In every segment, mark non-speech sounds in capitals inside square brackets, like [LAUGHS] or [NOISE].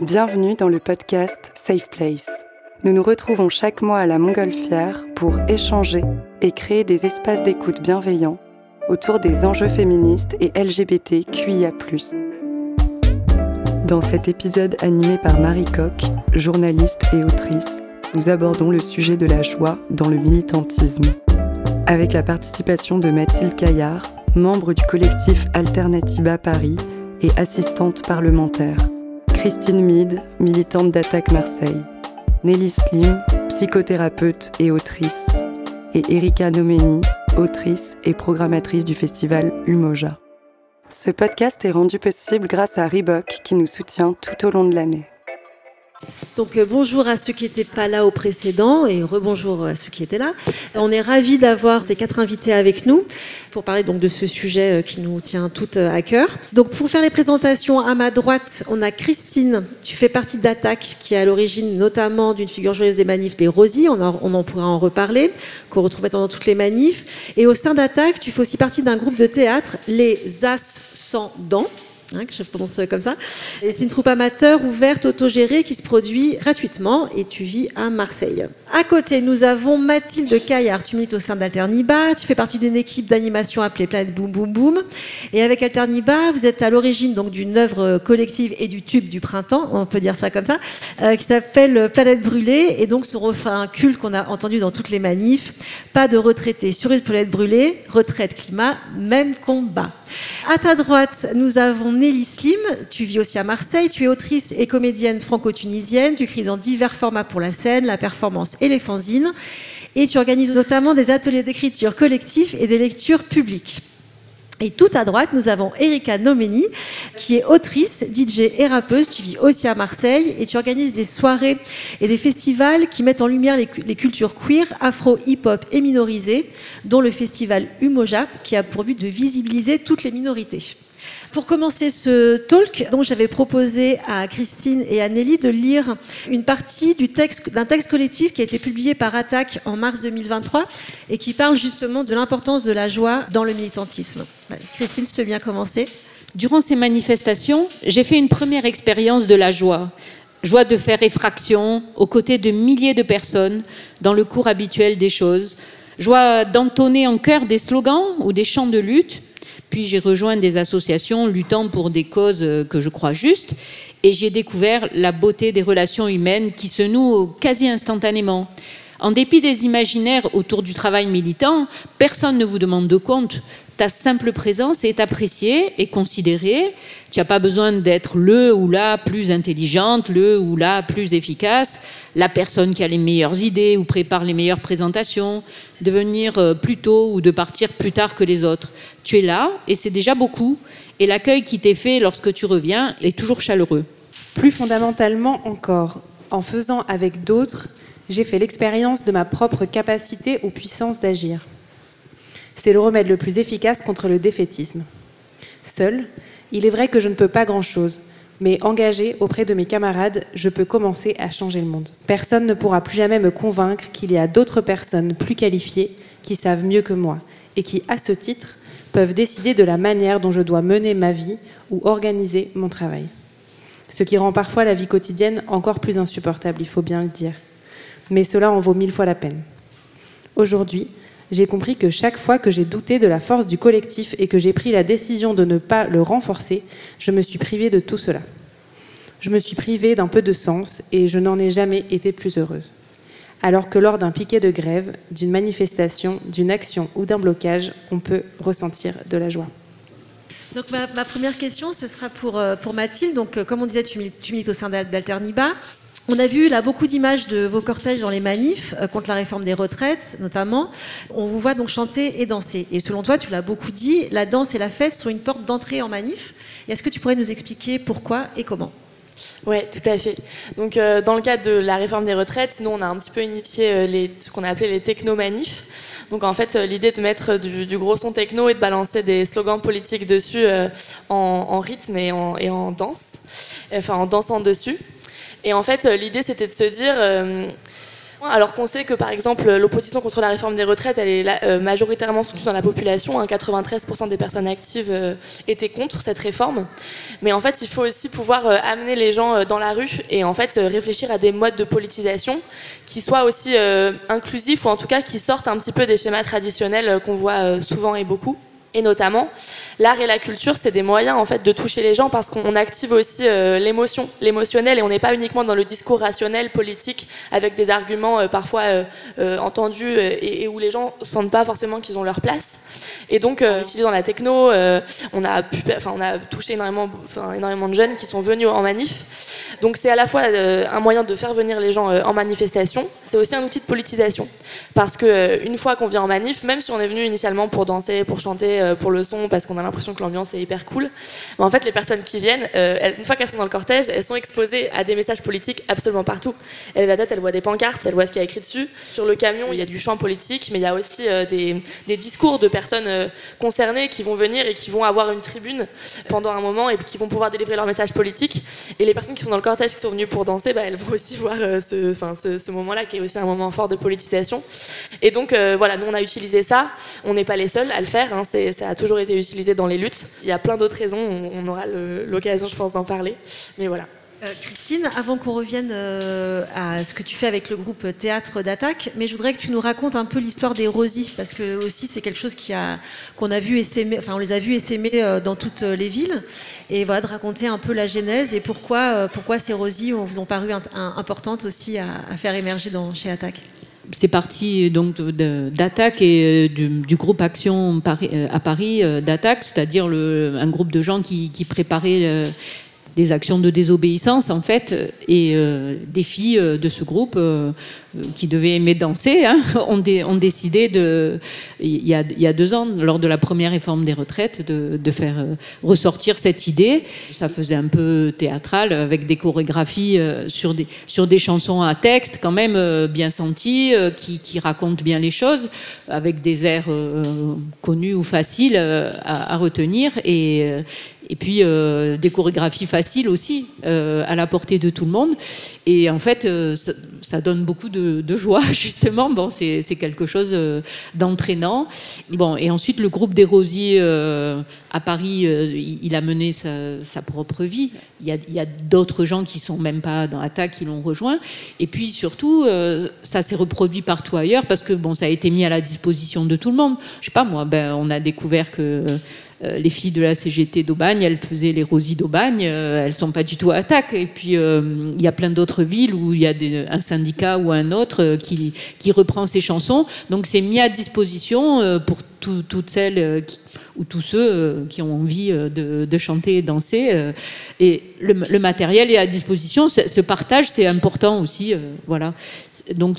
Bienvenue dans le podcast Safe Place. Nous nous retrouvons chaque mois à la Montgolfière pour échanger et créer des espaces d'écoute bienveillants autour des enjeux féministes et LGBTQIA. Dans cet épisode animé par Marie Coq, journaliste et autrice, nous abordons le sujet de la joie dans le militantisme. Avec la participation de Mathilde Caillard, membre du collectif Alternatiba Paris et assistante parlementaire. Christine Meade, militante d'Attaque Marseille. Nelly Slim, psychothérapeute et autrice. Et Erika Nomeni, autrice et programmatrice du festival Umoja. Ce podcast est rendu possible grâce à Reebok qui nous soutient tout au long de l'année. Donc euh, bonjour à ceux qui n'étaient pas là au précédent et rebonjour à ceux qui étaient là. On est ravis d'avoir ces quatre invités avec nous pour parler donc de ce sujet euh, qui nous tient toutes euh, à cœur. Donc pour faire les présentations à ma droite, on a Christine. Tu fais partie d'Attaque qui est à l'origine notamment d'une figure joyeuse des manifs des Rosies. On en, en pourra en reparler, qu'on retrouve maintenant dans toutes les manifs. Et au sein d'Attaque, tu fais aussi partie d'un groupe de théâtre, les As sans dents Hein, que je prononce comme ça. c'est une troupe amateur ouverte, autogérée, qui se produit gratuitement et tu vis à Marseille. À côté, nous avons Mathilde Caillard. Tu milites au sein d'Alterniba. Tu fais partie d'une équipe d'animation appelée Planète Boom Boom Boom. Et avec Alterniba, vous êtes à l'origine donc d'une œuvre collective et du tube du printemps, on peut dire ça comme ça, euh, qui s'appelle Planète Brûlée. Et donc ce refrain culte qu'on a entendu dans toutes les manifs. Pas de retraités sur une planète brûlée, retraite climat, même combat. À ta droite, nous avons Nelly Slim. Tu vis aussi à Marseille. Tu es autrice et comédienne franco-tunisienne. Tu écris dans divers formats pour la scène, la performance et les fanzines. Et tu organises notamment des ateliers d'écriture collectifs et des lectures publiques. Et tout à droite, nous avons Erika Nomeni, qui est autrice, DJ et rappeuse. Tu vis aussi à Marseille et tu organises des soirées et des festivals qui mettent en lumière les, cultures queer, afro, hip-hop et minorisées, dont le festival Umojap, qui a pour but de visibiliser toutes les minorités. Pour commencer ce talk, donc j'avais proposé à Christine et à Nelly de lire une partie d'un texte collectif qui a été publié par Attaque en mars 2023 et qui parle justement de l'importance de la joie dans le militantisme. Christine, tu veux bien commencer Durant ces manifestations, j'ai fait une première expérience de la joie. Joie de faire effraction aux côtés de milliers de personnes dans le cours habituel des choses. Joie d'entonner en chœur des slogans ou des chants de lutte puis j'ai rejoint des associations luttant pour des causes euh, que je crois justes. Et j'ai découvert la beauté des relations humaines qui se nouent quasi instantanément. En dépit des imaginaires autour du travail militant, personne ne vous demande de compte. Ta simple présence est appréciée et considérée. Tu n'as pas besoin d'être le ou la plus intelligente, le ou la plus efficace la personne qui a les meilleures idées ou prépare les meilleures présentations, de venir euh, plus tôt ou de partir plus tard que les autres. Tu es là et c'est déjà beaucoup. Et l'accueil qui t'est fait lorsque tu reviens est toujours chaleureux. Plus fondamentalement encore, en faisant avec d'autres, j'ai fait l'expérience de ma propre capacité ou puissance d'agir. C'est le remède le plus efficace contre le défaitisme. Seul, il est vrai que je ne peux pas grand-chose, mais engagé auprès de mes camarades, je peux commencer à changer le monde. Personne ne pourra plus jamais me convaincre qu'il y a d'autres personnes plus qualifiées qui savent mieux que moi et qui, à ce titre, peuvent décider de la manière dont je dois mener ma vie ou organiser mon travail. Ce qui rend parfois la vie quotidienne encore plus insupportable, il faut bien le dire. Mais cela en vaut mille fois la peine. Aujourd'hui, j'ai compris que chaque fois que j'ai douté de la force du collectif et que j'ai pris la décision de ne pas le renforcer, je me suis privée de tout cela. Je me suis privée d'un peu de sens et je n'en ai jamais été plus heureuse. Alors que lors d'un piquet de grève, d'une manifestation, d'une action ou d'un blocage, on peut ressentir de la joie. Donc ma, première question, ce sera pour, euh, pour Mathilde. Donc, euh, comme on disait, tu milites au sein d'Alterniba. On a vu là beaucoup d'images de vos cortèges dans les manifs euh, contre la réforme des retraites, notamment. On vous voit donc chanter et danser. Et selon toi, tu l'as beaucoup dit, la danse et la fête sont une porte d'entrée en manif. Est-ce que tu pourrais nous expliquer pourquoi et comment? Oui, tout à fait. Donc, euh, dans le cadre de la réforme des retraites, nous, on a un petit peu initié euh, ce qu'on a appelé les techno-manifs. Donc, en fait, l'idée de mettre du, gros son techno et de balancer des slogans politiques dessus en, rythme et en, et en danse, enfin en dansant dessus. Et en fait, euh, l'idée, c'était de se dire, euh, alors qu'on sait que par exemple l'opposition contre la réforme des retraites, elle est euh, majoritairement soutenue dans la population. 93% hein, des personnes actives étaient contre cette réforme. Mais en fait, il faut aussi pouvoir amener les gens dans la rue et en fait réfléchir à des modes de politisation qui soient aussi inclusifs ou en tout cas qui sortent un petit peu des schémas traditionnels qu'on voit souvent et beaucoup. Et notamment, l'art et la culture, c'est des moyens en fait de toucher les gens parce qu'on active aussi euh, l'émotion, l'émotionnel, et on n'est pas uniquement dans le discours rationnel, politique, avec des arguments euh, parfois euh, entendus et, où les gens sentent pas forcément qu'ils ont leur place. Et donc, en utilisant la techno, on a on a touché énormément, énormément de jeunes qui sont venus en manif. Donc, c'est à la fois un moyen de faire venir les gens en manifestation, c'est aussi un outil de politisation parce que une fois qu'on vient en manif, même si on est venu initialement pour danser, pour chanter pour le son parce qu'on a l'impression que l'ambiance est hyper cool. Mais en fait, les personnes qui viennent, euh, une fois qu'elles sont dans le cortège, elles sont exposées à des messages politiques absolument partout. Elle la tête, elle voit des pancartes, elle voit ce qu'il y a écrit dessus. Sur le camion, il y a du chant politique, mais il y a aussi euh, des, discours de personnes concernées qui vont venir et qui vont avoir une tribune pendant un moment et qui vont pouvoir délivrer leur message politique. Et les personnes qui sont dans le cortège, qui sont venues pour danser, bah, elles vont aussi [LAUGHS] voir ce, moment-là qui est aussi un moment fort de politisation. Et donc, voilà, nous, on a utilisé ça. On n'est pas les seuls à le faire. Hein. Ça a toujours été utilisé dans les luttes. Il y a plein d'autres raisons, on, aura l'occasion, je pense, d'en parler. Mais voilà. Euh, Christine, avant qu'on revienne euh, à ce que tu fais avec le groupe Théâtre d'Attaque, mais je voudrais que tu nous racontes un peu l'histoire des Rosies, parce que aussi c'est quelque chose qu'on a, vu essaimer, enfin on les a vus essaimer euh, dans toutes les villes, et voilà de raconter un peu la genèse et pourquoi, ces Rosies vous ont paru importantes aussi à, à faire émerger dans, chez Attaque c'est parti donc d'attaque et euh, du, groupe Action euh, à Paris euh, d'attaque, c'est-à-dire un groupe de gens qui, préparaient des actions de désobéissance en fait et euh, des filles euh, de ce groupe euh, qui devaient aimer danser hein, [LAUGHS] ont, décidé de il y, a, deux ans lors de la première réforme des retraites de, faire ressortir cette idée. Ça faisait un peu théâtral avec des chorégraphies sur des chansons à texte quand même bien senties qui, qui, racontent bien les choses avec des airs connus ou faciles à, à retenir. Et et puis euh, des chorégraphies faciles aussi, euh, à la portée de tout le monde. Et en fait, euh, ça, donne beaucoup de, joie, [LAUGHS] justement. Bon, c'est quelque chose d'entraînant. Bon, et ensuite, le groupe des Rosiers à Paris, il, a mené sa, propre vie. Il y a, d'autres gens qui sont même pas dans Attaque qui l'ont rejoint. Et puis surtout, ça s'est reproduit partout ailleurs parce que bon, ça a été mis à la disposition de tout le monde. Je sais pas moi, ben, on a découvert que euh, les filles de la CGT d'Aubagne, elles faisaient les rosies d'Aubagne, euh, elles sont pas du tout à attaque. Et puis euh, il y a plein d'autres villes où il y a un syndicat ou un autre qui, qui reprend ces chansons. Donc c'est mis à disposition pour toutes celles qui ou tous ceux euh, qui ont envie euh, de, chanter et danser. Euh, et le, matériel est à disposition. Ce, partage, c'est important aussi. voilà. Donc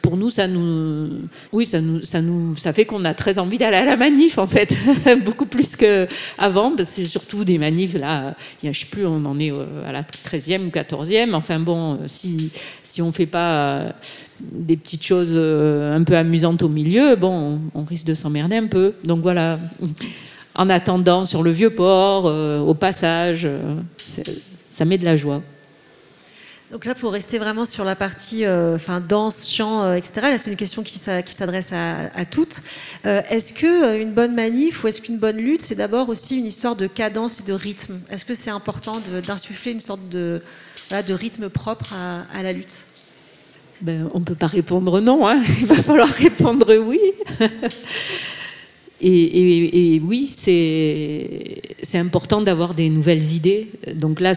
pour nous, ça nous, oui, ça nous, ça nous, ça fait qu'on a très envie d'aller à la manif en fait, [LAUGHS] beaucoup plus qu'avant. C'est surtout des manifs là. Je sais plus, on en est à la 13e ou 14e. Enfin bon, si si on fait pas des petites choses euh, un peu amusantes au milieu, bon, on, risque de s'emmerder un peu. Donc voilà, [LAUGHS] en attendant sur le vieux port, euh, au passage, euh, ça met de la joie. Donc là, pour rester vraiment sur la partie enfin, danse, chant, etc., là, c'est une question qui s'adresse à, toutes. est-ce qu'une bonne manif ou est-ce qu'une bonne lutte, c'est d'abord aussi une histoire de cadence et de rythme? Est-ce que c'est important d'insuffler une sorte de, de rythme propre à la lutte? Ben, on ne peut pas répondre non, hein. [LAUGHS] il va falloir répondre oui. et, oui, c'est important d'avoir des nouvelles idées. Donc là,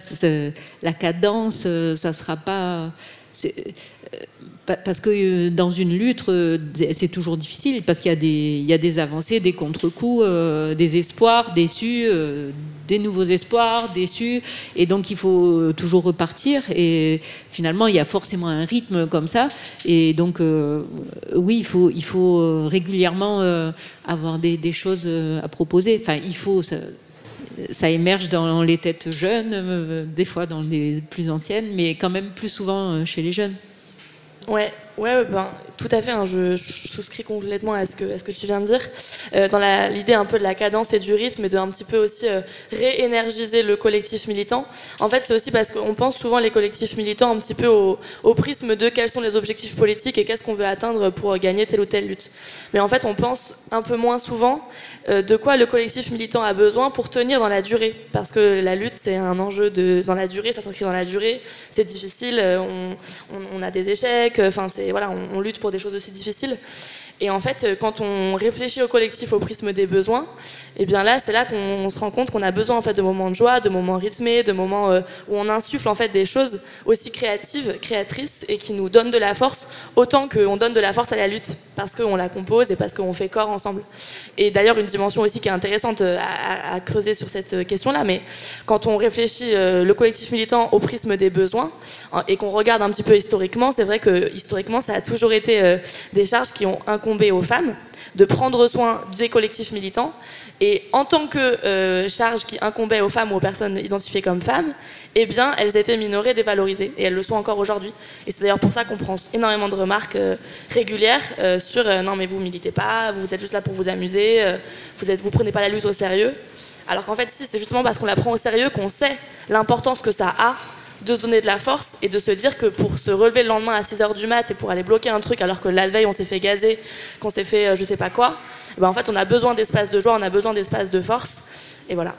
la cadence, ça ne sera pas parce que euh, dans une lutte, euh, c'est toujours difficile, parce qu'il y, a des avancées, des contre-coups, euh, des espoirs déçus, des nouveaux espoirs déçus, et donc il faut toujours repartir. Et finalement, il y a forcément un rythme comme ça. Et donc, oui, il faut, il faut régulièrement avoir des, choses à proposer. Enfin, il faut. Ça, émerge dans les têtes jeunes, des fois dans les plus anciennes, mais quand même plus souvent chez les jeunes. Ouais, Ouais, ben, tout à fait. Hein, je, souscris complètement à ce que, à ce que tu viens de dire. Euh, dans l'idée un peu de la cadence et du rythme et de un petit peu aussi euh, réénergiser le collectif militant. En fait, c'est aussi parce qu'on pense souvent les collectifs militants un petit peu au, au, prisme de quels sont les objectifs politiques et qu'est-ce qu'on veut atteindre pour gagner telle ou telle lutte. Mais en fait, on pense un peu moins souvent de quoi le collectif militant a besoin pour tenir dans la durée. Parce que la lutte, c'est un enjeu de, dans la durée, ça s'inscrit dans la durée, c'est difficile, euh, on, on, a des échecs, enfin, c'est, voilà, on, on lutte pour des choses aussi difficiles. Et en fait, euh, quand on réfléchit au collectif au prisme des besoins, et eh bien là, c'est là qu'on se rend compte qu'on a besoin en fait de moments de joie, de moments rythmés, de moments euh, où on insuffle en fait des choses aussi créatives, créatrices et qui nous donnent de la force, autant qu'on donne de la force à la lutte parce qu'on la compose et parce qu'on fait corps ensemble. Et d'ailleurs, une dimension aussi qui est intéressante euh, à, creuser sur cette question-là, mais quand on réfléchit le collectif militant au prisme des besoins et qu'on regarde un petit peu historiquement, c'est vrai que historiquement, ça a toujours été des charges qui ont un aux femmes de prendre soin des collectifs militants. Et en tant que euh, charge qui incombait aux femmes ou aux personnes identifiées comme femmes, eh bien, elles étaient minorées, dévalorisées. Et elles le sont encore aujourd'hui. Et c'est d'ailleurs pour ça qu'on prend énormément de remarques euh, régulières euh, sur non, mais vous militez pas, vous êtes juste là pour vous amuser, vous ne vous prenez pas la lutte au sérieux. Alors qu'en fait, si, c'est justement parce qu'on la prend au sérieux qu'on sait l'importance que ça a de se donner de la force et de se dire que pour se relever le lendemain à 6h du mat et pour aller bloquer un truc alors que la veille on s'est fait gazer, qu'on s'est fait euh, je sais pas quoi, eh ben en fait on a besoin d'espace de joie, on a besoin d'espace de force et voilà.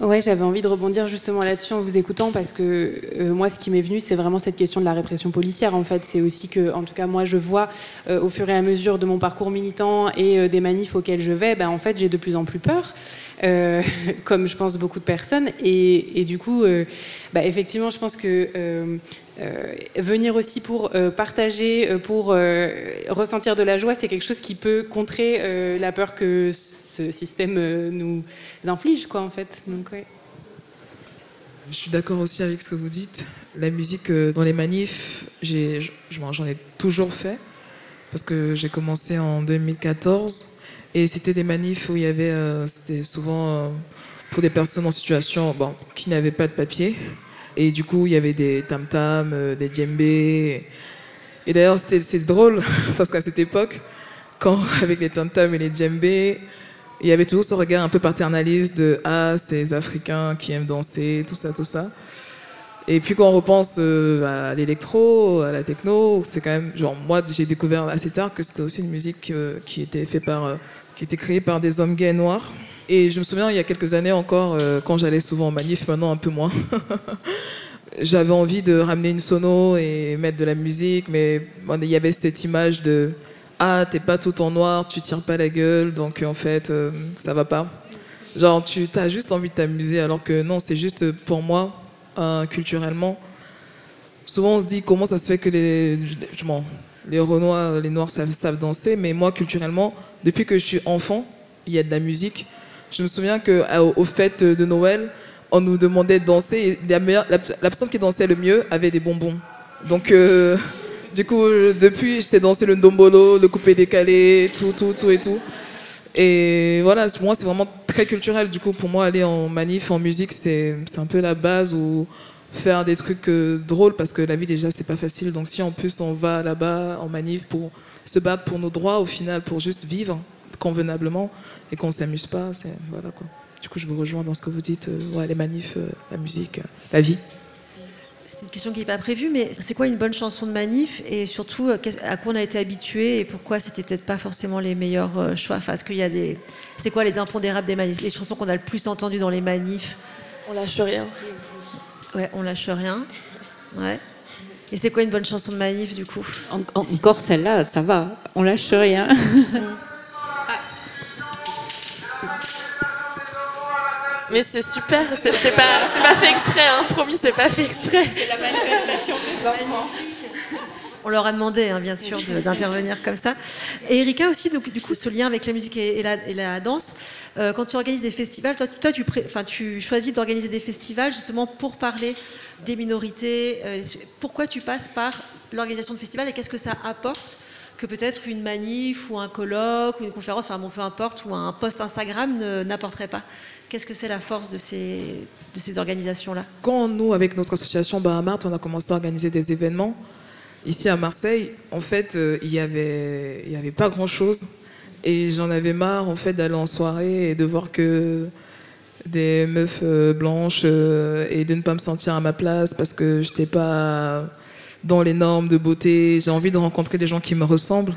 Ouais, j'avais envie de rebondir justement là-dessus en vous écoutant parce que euh, moi, ce qui m'est venu, c'est vraiment cette question de la répression policière. En fait, c'est aussi que, en tout cas, moi, je vois euh, au fur et à mesure de mon parcours militant et des manifs auxquels je vais, ben, en fait, j'ai de plus en plus peur. [LAUGHS] Comme je pense beaucoup de personnes. Et, du coup, bah, effectivement, je pense que euh, venir aussi pour partager, pour ressentir de la joie, c'est quelque chose qui peut contrer la peur que ce système nous inflige, quoi, en fait. Donc, Je suis d'accord aussi avec ce que vous dites. La musique dans les manifs, j'en ai, toujours fait parce que j'ai commencé en 2014 et c'était des manifs où il y avait, euh, c'était souvent euh, pour des personnes en situation bon, qui n'avaient pas de papier. Et du coup, il y avait des tam-tams, euh, des djembés. Et d'ailleurs, c'était drôle, [LAUGHS] parce qu'à cette époque, quand [LAUGHS] avec les tam-tams et les djembés, il y avait toujours ce regard un peu paternaliste de Ah, c'est les Africains qui aiment danser, tout ça, tout ça. Et puis quand on repense à l'électro, à la techno, c'est quand même, genre, moi j'ai découvert assez tard que c'était aussi une musique qui était faite par qui était créé par des hommes gays noirs. Et je me souviens, il y a quelques années encore, euh, quand j'allais souvent en manif, maintenant un peu moins, [LAUGHS] j'avais envie de ramener une sono et mettre de la musique, mais il y avait cette image de Ah, t'es pas tout en noir, tu tires pas la gueule, donc en fait, euh, ça va pas. Genre, tu as juste envie de t'amuser, alors que non, c'est juste pour moi, culturellement. Souvent, on se dit comment ça se fait que les, les Renois, les Noirs savent danser, mais moi, culturellement, depuis que je suis enfant, il y a de la musique. Je me souviens qu'au fête de Noël, on nous demandait de danser. Et la, personne qui dansait le mieux avait des bonbons. Donc, euh, [LAUGHS] du coup, depuis, je sais danser le ndombolo, le coupé décalé, tout, tout, tout et tout. Et voilà, moi, c'est vraiment très culturel. Du coup, pour moi, aller en manif, en musique, c'est un peu la base ou faire des trucs euh, drôles parce que la vie, déjà, c'est pas facile. Donc, si en plus, on va là-bas en manif pour se battre pour nos droits, au final, pour juste vivre convenablement et qu'on ne s'amuse pas. C'est, voilà, quoi. Du coup, je vous rejoins dans ce que vous dites, euh, ouais, les manifs, euh, la musique, euh, la vie. C'est une question qui n'est pas prévue, mais c'est quoi une bonne chanson de manif et surtout à quoi on a été habitué et pourquoi c'était peut-être pas forcément les meilleurs choix? Enfin, qu'il y a des... C'est quoi les impondérables des manifs? Les chansons qu'on a le plus entendues dans les manifs? On lâche rien. Ouais, on lâche rien. Ouais. Et c'est quoi une bonne chanson de manif du coup? Encore celle-là, ça va, on lâche rien. [LAUGHS] Mais c'est super, c'est pas, pas fait exprès, hein, promis, c'est pas fait exprès. C'est la manifestation des enfants. On leur a demandé, hein, bien sûr, d'intervenir comme ça. Et Erika aussi, donc, du coup, ce lien avec la musique et, la, danse, euh, quand tu organises des festivals, toi, toi tu, tu choisis d'organiser des festivals justement pour parler des minorités. Euh, pourquoi tu passes par l'organisation de festivals et qu'est-ce que ça apporte que peut-être une manif ou un colloque ou une conférence, enfin bon, peu importe, ou un post Instagram n'apporterait pas Qu'est-ce que c'est la force de ces, organisations-là? Quand nous, avec notre association Bahamart, on a commencé à organiser des événements, ici à Marseille, en fait, euh, il n'y avait, y avait pas grand-chose. Et j'en avais marre, en fait, d'aller en soirée et de voir que des meufs euh, blanches euh, et de ne pas me sentir à ma place parce que je n'étais pas dans les normes de beauté. J'ai envie de rencontrer des gens qui me ressemblent,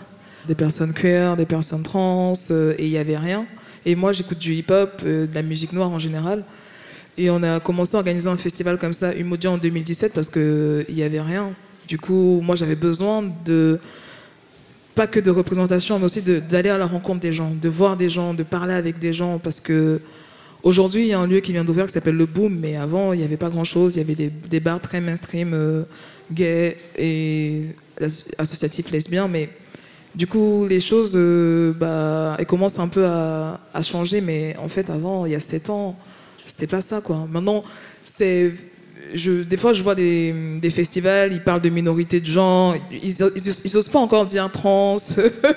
des personnes queer, des personnes trans, et il n'y avait rien. Et moi, j'écoute du hip-hop, de la musique noire en général. Et on a commencé à organiser un festival comme ça, Humodia, en 2017, parce qu'il n'y avait rien. Du coup, moi, j'avais besoin de, pas que de représentation, mais aussi d'aller à la rencontre des gens, de voir des gens, de parler avec des gens, parce que aujourd'hui, il y a un lieu qui vient d'ouvrir qui s'appelle Le Boom, mais avant, il n'y avait pas grand-chose. Il y avait des, des, bars très mainstream, euh, gays et associatifs lesbiens, mais du coup, les choses, euh, bah, elles commencent un peu à, changer, mais en fait, avant, il y a sept ans, c'était pas ça, quoi. Maintenant, c'est je, des fois, je vois des, festivals, ils parlent de minorités de gens, ils n'osent pas encore dire trans,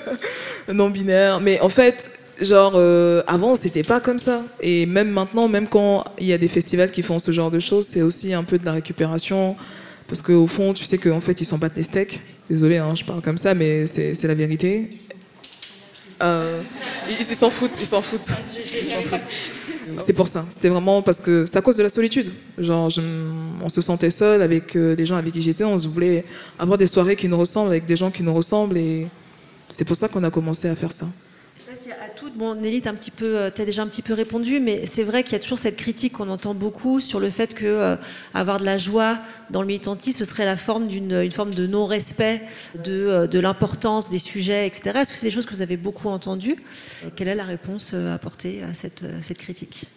[LAUGHS] non-binaire, mais en fait, genre, euh, avant, c'était pas comme ça. Et même maintenant, même quand il y a des festivals qui font ce genre de choses, c'est aussi un peu de la récupération, parce qu'au fond, tu sais qu'en fait, ils s'en battent les steaks. Désolé, hein, je parle comme ça, mais c'est la vérité. Euh, ils s'en foutent, ils s'en foutent. C'est pour ça. C'était vraiment parce que c'est à cause de la solitude. Genre, on se sentait seul avec euh, les gens avec qui j'étais. On voulait avoir des soirées qui nous ressemblent avec des gens qui nous ressemblent et c'est pour ça qu'on a commencé à faire ça. À tout, bon, Nelly, tu as, euh, déjà un petit peu répondu, mais c'est vrai qu'il y a toujours cette critique qu'on entend beaucoup sur le fait que euh, avoir de la joie dans le militantisme, ce serait la forme d'une une forme de non-respect de, de l'importance des sujets, etc. Est-ce que c'est des choses que vous avez beaucoup entendues? Quelle est la réponse apportée à cette, cette critique?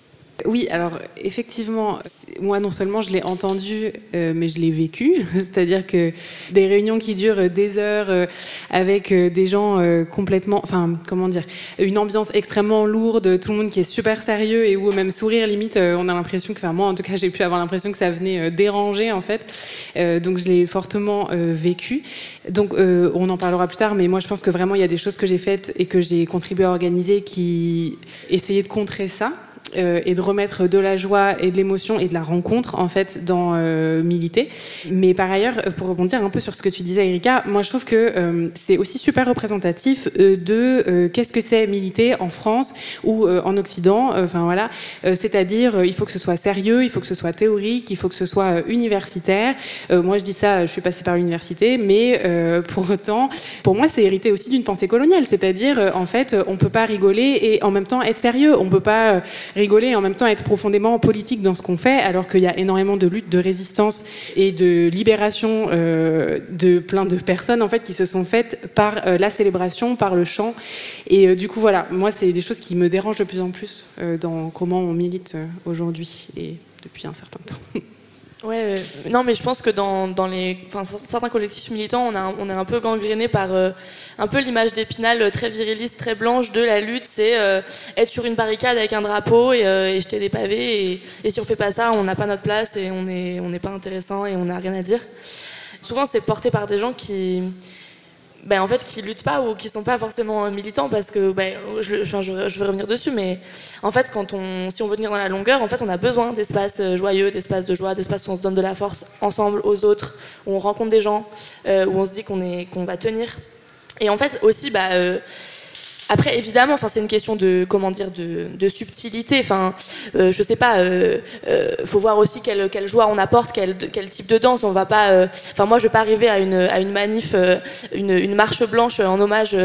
Oui, alors effectivement, moi non seulement je l'ai entendu, euh, mais je l'ai vécu. [LAUGHS] C'est-à-dire que des réunions qui durent des heures euh, avec euh, des gens complètement, enfin comment dire, une ambiance extrêmement lourde, tout le monde qui est super sérieux et où même sourire limite, on a l'impression que, enfin moi en tout cas j'ai pu avoir l'impression que ça venait déranger en fait. donc je l'ai fortement vécu. Donc on en parlera plus tard, mais moi je pense que vraiment il y a des choses que j'ai faites et que j'ai contribué à organiser qui essayaient de contrer ça. Euh, et de remettre de la joie et de l'émotion et de la rencontre en fait dans euh, militer. Mais par ailleurs, euh, pour rebondir un peu sur ce que tu disais, Erika, moi je trouve que c'est aussi super représentatif de qu'est-ce que c'est militer en France ou en Occident. Enfin voilà, c'est-à-dire il faut que ce soit sérieux, il faut que ce soit théorique, il faut que ce soit universitaire. moi je dis ça, je suis passée par l'université, mais pour autant, pour moi c'est hérité aussi d'une pensée coloniale, c'est-à-dire en fait on peut pas rigoler et en même temps être sérieux, on peut pas rigoler et en même temps être profondément politique dans ce qu'on fait, alors qu'il y a énormément de luttes, de résistance et de libération euh, de plein de personnes en fait qui se sont faites par euh, la célébration, par le chant. Et euh, du coup, voilà, moi, c'est des choses qui me dérangent de plus en plus dans comment on milite aujourd'hui et depuis un certain temps. [LAUGHS] Ouais, euh, non, mais je pense que dans, dans les, certains collectifs militants, on, a, on est un peu gangréné par euh, un peu l'image d'Épinal euh, très viriliste, très blanche de la lutte. C'est être sur une barricade avec un drapeau et, et jeter des pavés. Et, et, si on fait pas ça, on n'a pas notre place et on n'est on n'est pas intéressant et on n'a rien à dire. Souvent, c'est porté par des gens qui ben, en fait, qui luttent pas ou qui sont pas forcément militants parce que, ben, je, je, vais revenir dessus, mais en fait, quand on, si on veut venir dans la longueur, en fait, on a besoin d'espaces euh, joyeux, d'espaces de joie, d'espaces où on se donne de la force ensemble aux autres, où on rencontre des gens, euh, où on se dit qu'on qu'on va tenir. Et en fait, aussi, bah, euh, après, évidemment, enfin, c'est une question de comment dire de, subtilité. Enfin, euh, je sais pas. Euh, euh, faut voir aussi quelle, joie on apporte, quel, type de danse. On va pas. Euh, enfin, moi, je vais pas arriver à une, à une manif, une, une, marche blanche en hommage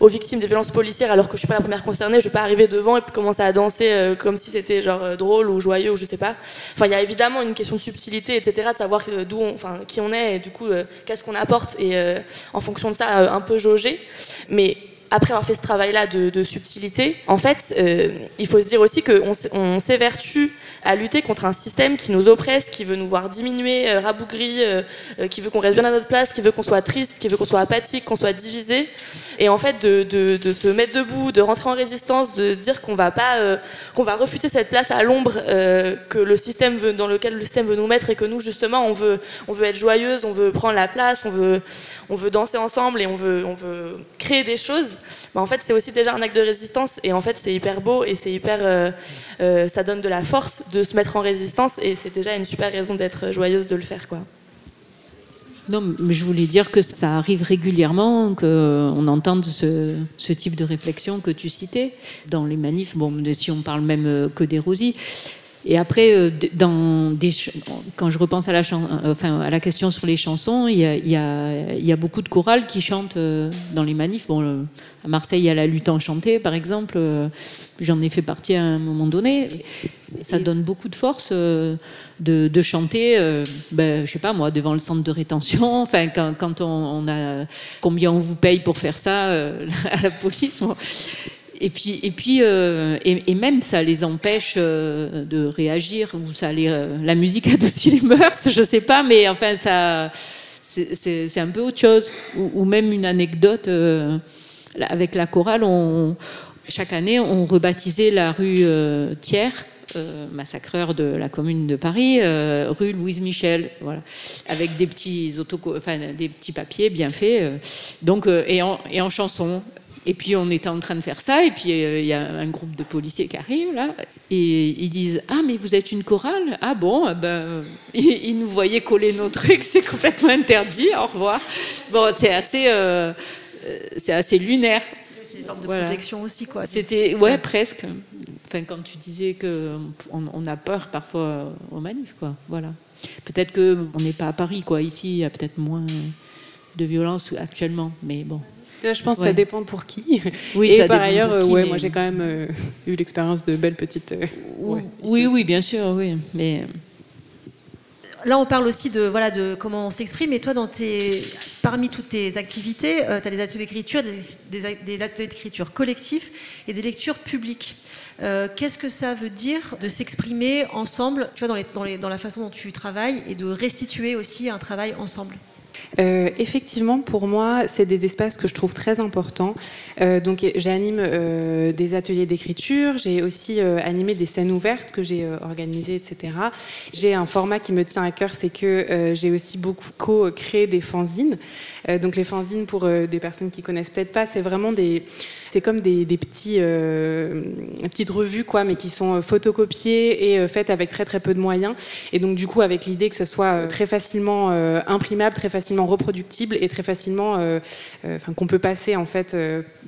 aux victimes des violences policières, alors que je suis pas la première concernée. Je vais pas arriver devant et commencer à danser comme si c'était genre drôle ou joyeux ou je sais pas. Enfin, il y a évidemment une question de subtilité, etc., de savoir d'où, enfin, qui on est et du coup qu'est-ce qu'on apporte et en fonction de ça, un peu jauger. Mais après avoir fait ce travail-là de, subtilité, en fait, euh, il faut se dire aussi qu'on on s'évertue à lutter contre un système qui nous oppresse, qui veut nous voir diminuer, euh, rabougris, euh, euh, qui veut qu'on reste bien à notre place, qui veut qu'on soit triste, qui veut qu'on soit apathique, qu'on soit divisé. Et en fait, de, se mettre debout, de rentrer en résistance, de dire qu'on va pas, qu'on va refuser cette place à l'ombre que le système veut, dans lequel le système veut nous mettre et que nous justement on veut, on veut être joyeuse, on veut prendre la place, on veut, on veut danser ensemble et on veut, on veut créer des choses. Bah, en fait, c'est aussi déjà un acte de résistance et en fait c'est hyper beau et c'est hyper, ça donne de la force de se mettre en résistance et c'est déjà une super raison d'être joyeuse de le faire. Quoi. Non, mais je voulais dire que ça arrive régulièrement, qu'on entende ce, type de réflexion que tu citais dans les manifs. Bon, si on parle même euh, que des Rosies. Et après, euh, dans des, quand je repense à la, enfin, à la question sur les chansons, il y, a, il, y a, il y a, beaucoup de chorales qui chantent euh, dans les manifs. Bon, à Marseille, il y a la lutte enchantée, par exemple. Euh, j'en ai fait partie à un moment donné. Ça donne beaucoup de force de, de, chanter, ben, je sais pas moi, devant le centre de rétention. [LAUGHS] Enfin, quand, quand on, on, a combien on vous paye pour faire ça [LAUGHS] à la police. Bon et puis, et, puis euh, et, même ça les empêche euh, de réagir, ou ça les, euh, la musique adoucit les mœurs, je sais pas, mais enfin, ça, c'est un peu autre chose. Ou, même une anecdote avec la chorale, chaque année, on rebaptisait la rue Thiers. massacreur de la commune de Paris, rue Louise Michel, voilà, avec des petits des petits papiers bien faits, donc et en chanson. Et puis on était en train de faire ça, et puis euh, il y a un groupe de policiers qui arrive là, et ils disent Ah, mais vous êtes une chorale? Ah bon eh ben, ils, nous voyaient coller nos trucs, [LAUGHS] c'est complètement interdit, au revoir. Bon, c'est assez, euh, c'est assez lunaire. C'est une forme de protection aussi, quoi. C'était, ouais, presque. Enfin, quand tu disais qu'on on a peur parfois aux manifs, quoi. Voilà. Peut-être qu'on n'est pas à Paris, quoi. Ici, il y a peut-être moins de violence actuellement, mais bon. Je pense que ça dépend pour qui. Oui, et par ailleurs, ouais, moi j'ai quand même euh, eu l'expérience de belles petites. Euh, oui, oui, bien sûr, oui. Mais là, on parle aussi de, voilà, de comment on s'exprime. Et toi, dans tes, parmi toutes tes activités, euh, tu as des ateliers d'écriture, des, des, ateliers d'écriture collectifs et des lectures publiques. Qu'est-ce que ça veut dire de s'exprimer ensemble, tu vois, dans, les, dans, les, dans la façon dont tu travailles et de restituer aussi un travail ensemble? Euh, effectivement, pour moi, c'est des espaces que je trouve très importants. Euh, donc, j'anime euh, des ateliers d'écriture, j'ai aussi animé des scènes ouvertes que j'ai organisées, etc. J'ai un format qui me tient à cœur, c'est que j'ai aussi beaucoup co-créé des fanzines. donc, les fanzines, pour des personnes qui connaissent peut-être pas, c'est vraiment des c'est comme des, petits, euh, petites revues, quoi, mais qui sont euh, photocopiées et euh, faites avec très très peu de moyens. Et donc du coup, avec l'idée que ça soit très facilement imprimable, très facilement reproductible et très facilement, enfin qu'on peut passer en fait,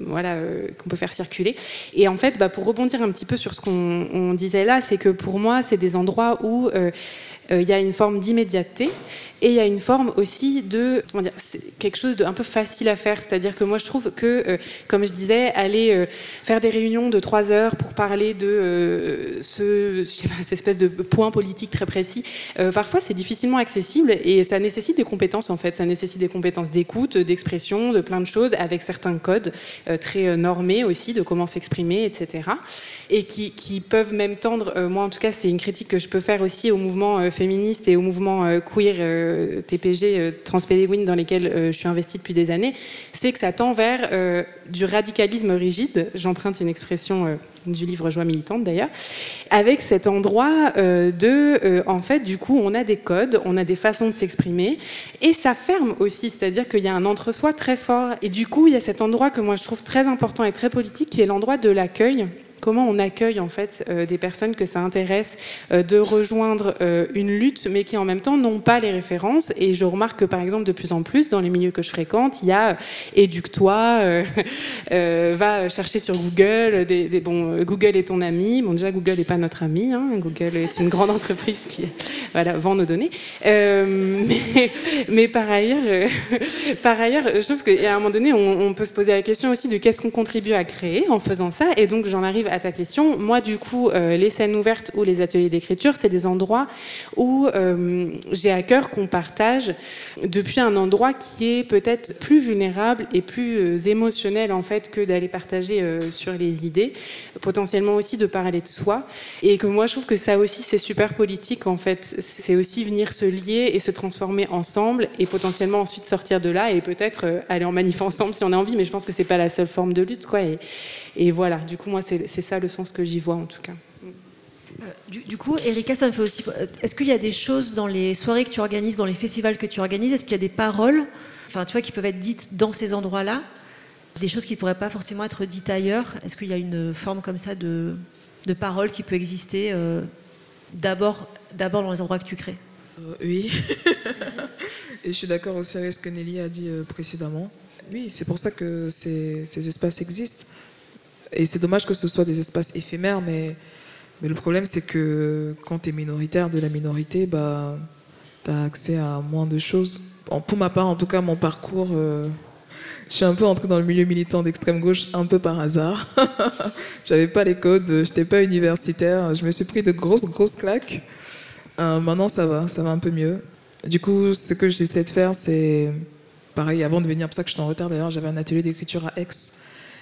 voilà, qu'on peut faire circuler. Et en fait, bah, pour rebondir un petit peu sur ce qu'on disait là, c'est que pour moi, c'est des endroits où il y a une forme d'immédiateté et il y a une forme aussi de comment dire, quelque chose d'un peu facile à faire. C'est-à-dire que moi, je trouve que, euh, comme je disais, aller euh, faire des réunions de trois heures pour parler de euh, cette espèce de point politique très précis, parfois c'est difficilement accessible et ça nécessite des compétences en fait. Ça nécessite des compétences d'écoute, d'expression, de plein de choses, avec certains codes très normés aussi de comment s'exprimer, etc. Et qui, peuvent même tendre, moi en tout cas, c'est une critique que je peux faire aussi au mouvement féministe et au mouvement queer TPG euh, transpéléguines dans lesquels euh, je suis investie depuis des années, c'est que ça tend vers euh, du radicalisme rigide, j'emprunte une expression du livre Joie militante d'ailleurs, avec cet endroit de, en fait, du coup, on a des codes, on a des façons de s'exprimer, et ça ferme aussi, c'est-à-dire qu'il y a un entre-soi très fort, et du coup, il y a cet endroit que moi je trouve très important et très politique, qui est l'endroit de l'accueil comment on accueille en fait euh, des personnes que ça intéresse euh, de rejoindre euh, une lutte, mais qui en même temps n'ont pas les références. Et je remarque que par exemple de plus en plus dans les milieux que je fréquente, il y a éduque-toi, [LAUGHS] va chercher sur Google. Bon, Google est ton ami. Bon déjà Google n'est pas notre ami. Hein. Google est une grande [LAUGHS] entreprise qui vend nos données. [LAUGHS] Mais, par ailleurs, par ailleurs, je trouve qu'à un moment donné, on, on peut se poser la question aussi de qu'est-ce qu'on contribue à créer en faisant ça. Et donc j'en arrive à ta question, moi du coup, euh, les scènes ouvertes ou les ateliers d'écriture, c'est des endroits où euh, j'ai à cœur qu'on partage depuis un endroit qui est peut-être plus vulnérable et plus euh, émotionnel en fait que d'aller partager sur les idées, potentiellement aussi de parler de soi. Et que moi je trouve que ça aussi c'est super politique en fait. C'est aussi venir se lier et se transformer ensemble et potentiellement ensuite sortir de là et peut-être aller en manif ensemble si on a envie. Mais je pense que c'est pas la seule forme de lutte quoi. Et, et voilà, du coup moi c'est ça le sens que j'y vois en tout cas. Euh, du, coup, Erika, ça me fait aussi. Euh, est-ce qu'il y a des choses dans les soirées que tu organises, dans les festivals que tu organises Est-ce qu'il y a des paroles, enfin, tu vois, qui peuvent être dites dans ces endroits-là Des choses qui ne pourraient pas forcément être dites ailleurs Est-ce qu'il y a une forme comme ça de, de parole qui peut exister euh, d'abord, d'abord dans les endroits que tu crées? Euh, oui. [LAUGHS] Et je suis d'accord aussi avec ce que Nelly a dit précédemment. Oui, c'est pour ça que ces, ces espaces existent. Et c'est dommage que ce soit des espaces éphémères, mais, le problème, c'est que quand tu es minoritaire de la minorité, bah, tu as accès à moins de choses. Pour ma part, en tout cas, mon parcours, euh, je suis un peu entrée dans le milieu militant d'extrême gauche un peu par hasard. [LAUGHS] J'avais pas les codes, j'étais pas universitaire, je me suis pris de grosses, grosses claques. Euh, maintenant, ça va, ça va un peu mieux. Du coup, ce que j'essaie de faire, c'est pareil, avant de venir, pour ça que je suis en retard d'ailleurs, j'avais un atelier d'écriture à Aix,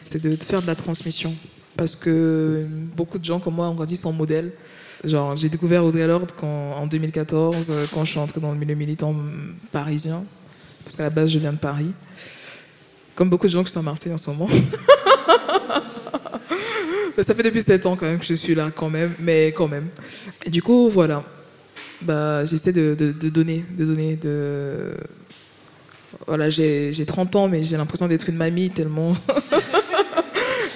c'est de faire de la transmission. Parce que beaucoup de gens comme moi ont grandi sans modèle. Genre, j'ai découvert Audrey Lorde en 2014, euh, quand je suis entrée dans le milieu militant parisien. Parce qu'à la base, je viens de Paris. Comme beaucoup de gens qui sont à Marseille en ce moment. [LAUGHS] ça fait depuis 7 ans quand même que je suis là, quand même, mais quand même. Du coup, voilà. Bah, j'essaie de, donner, de donner, de. Voilà, j'ai 30 ans, mais j'ai l'impression d'être une mamie tellement. [LAUGHS]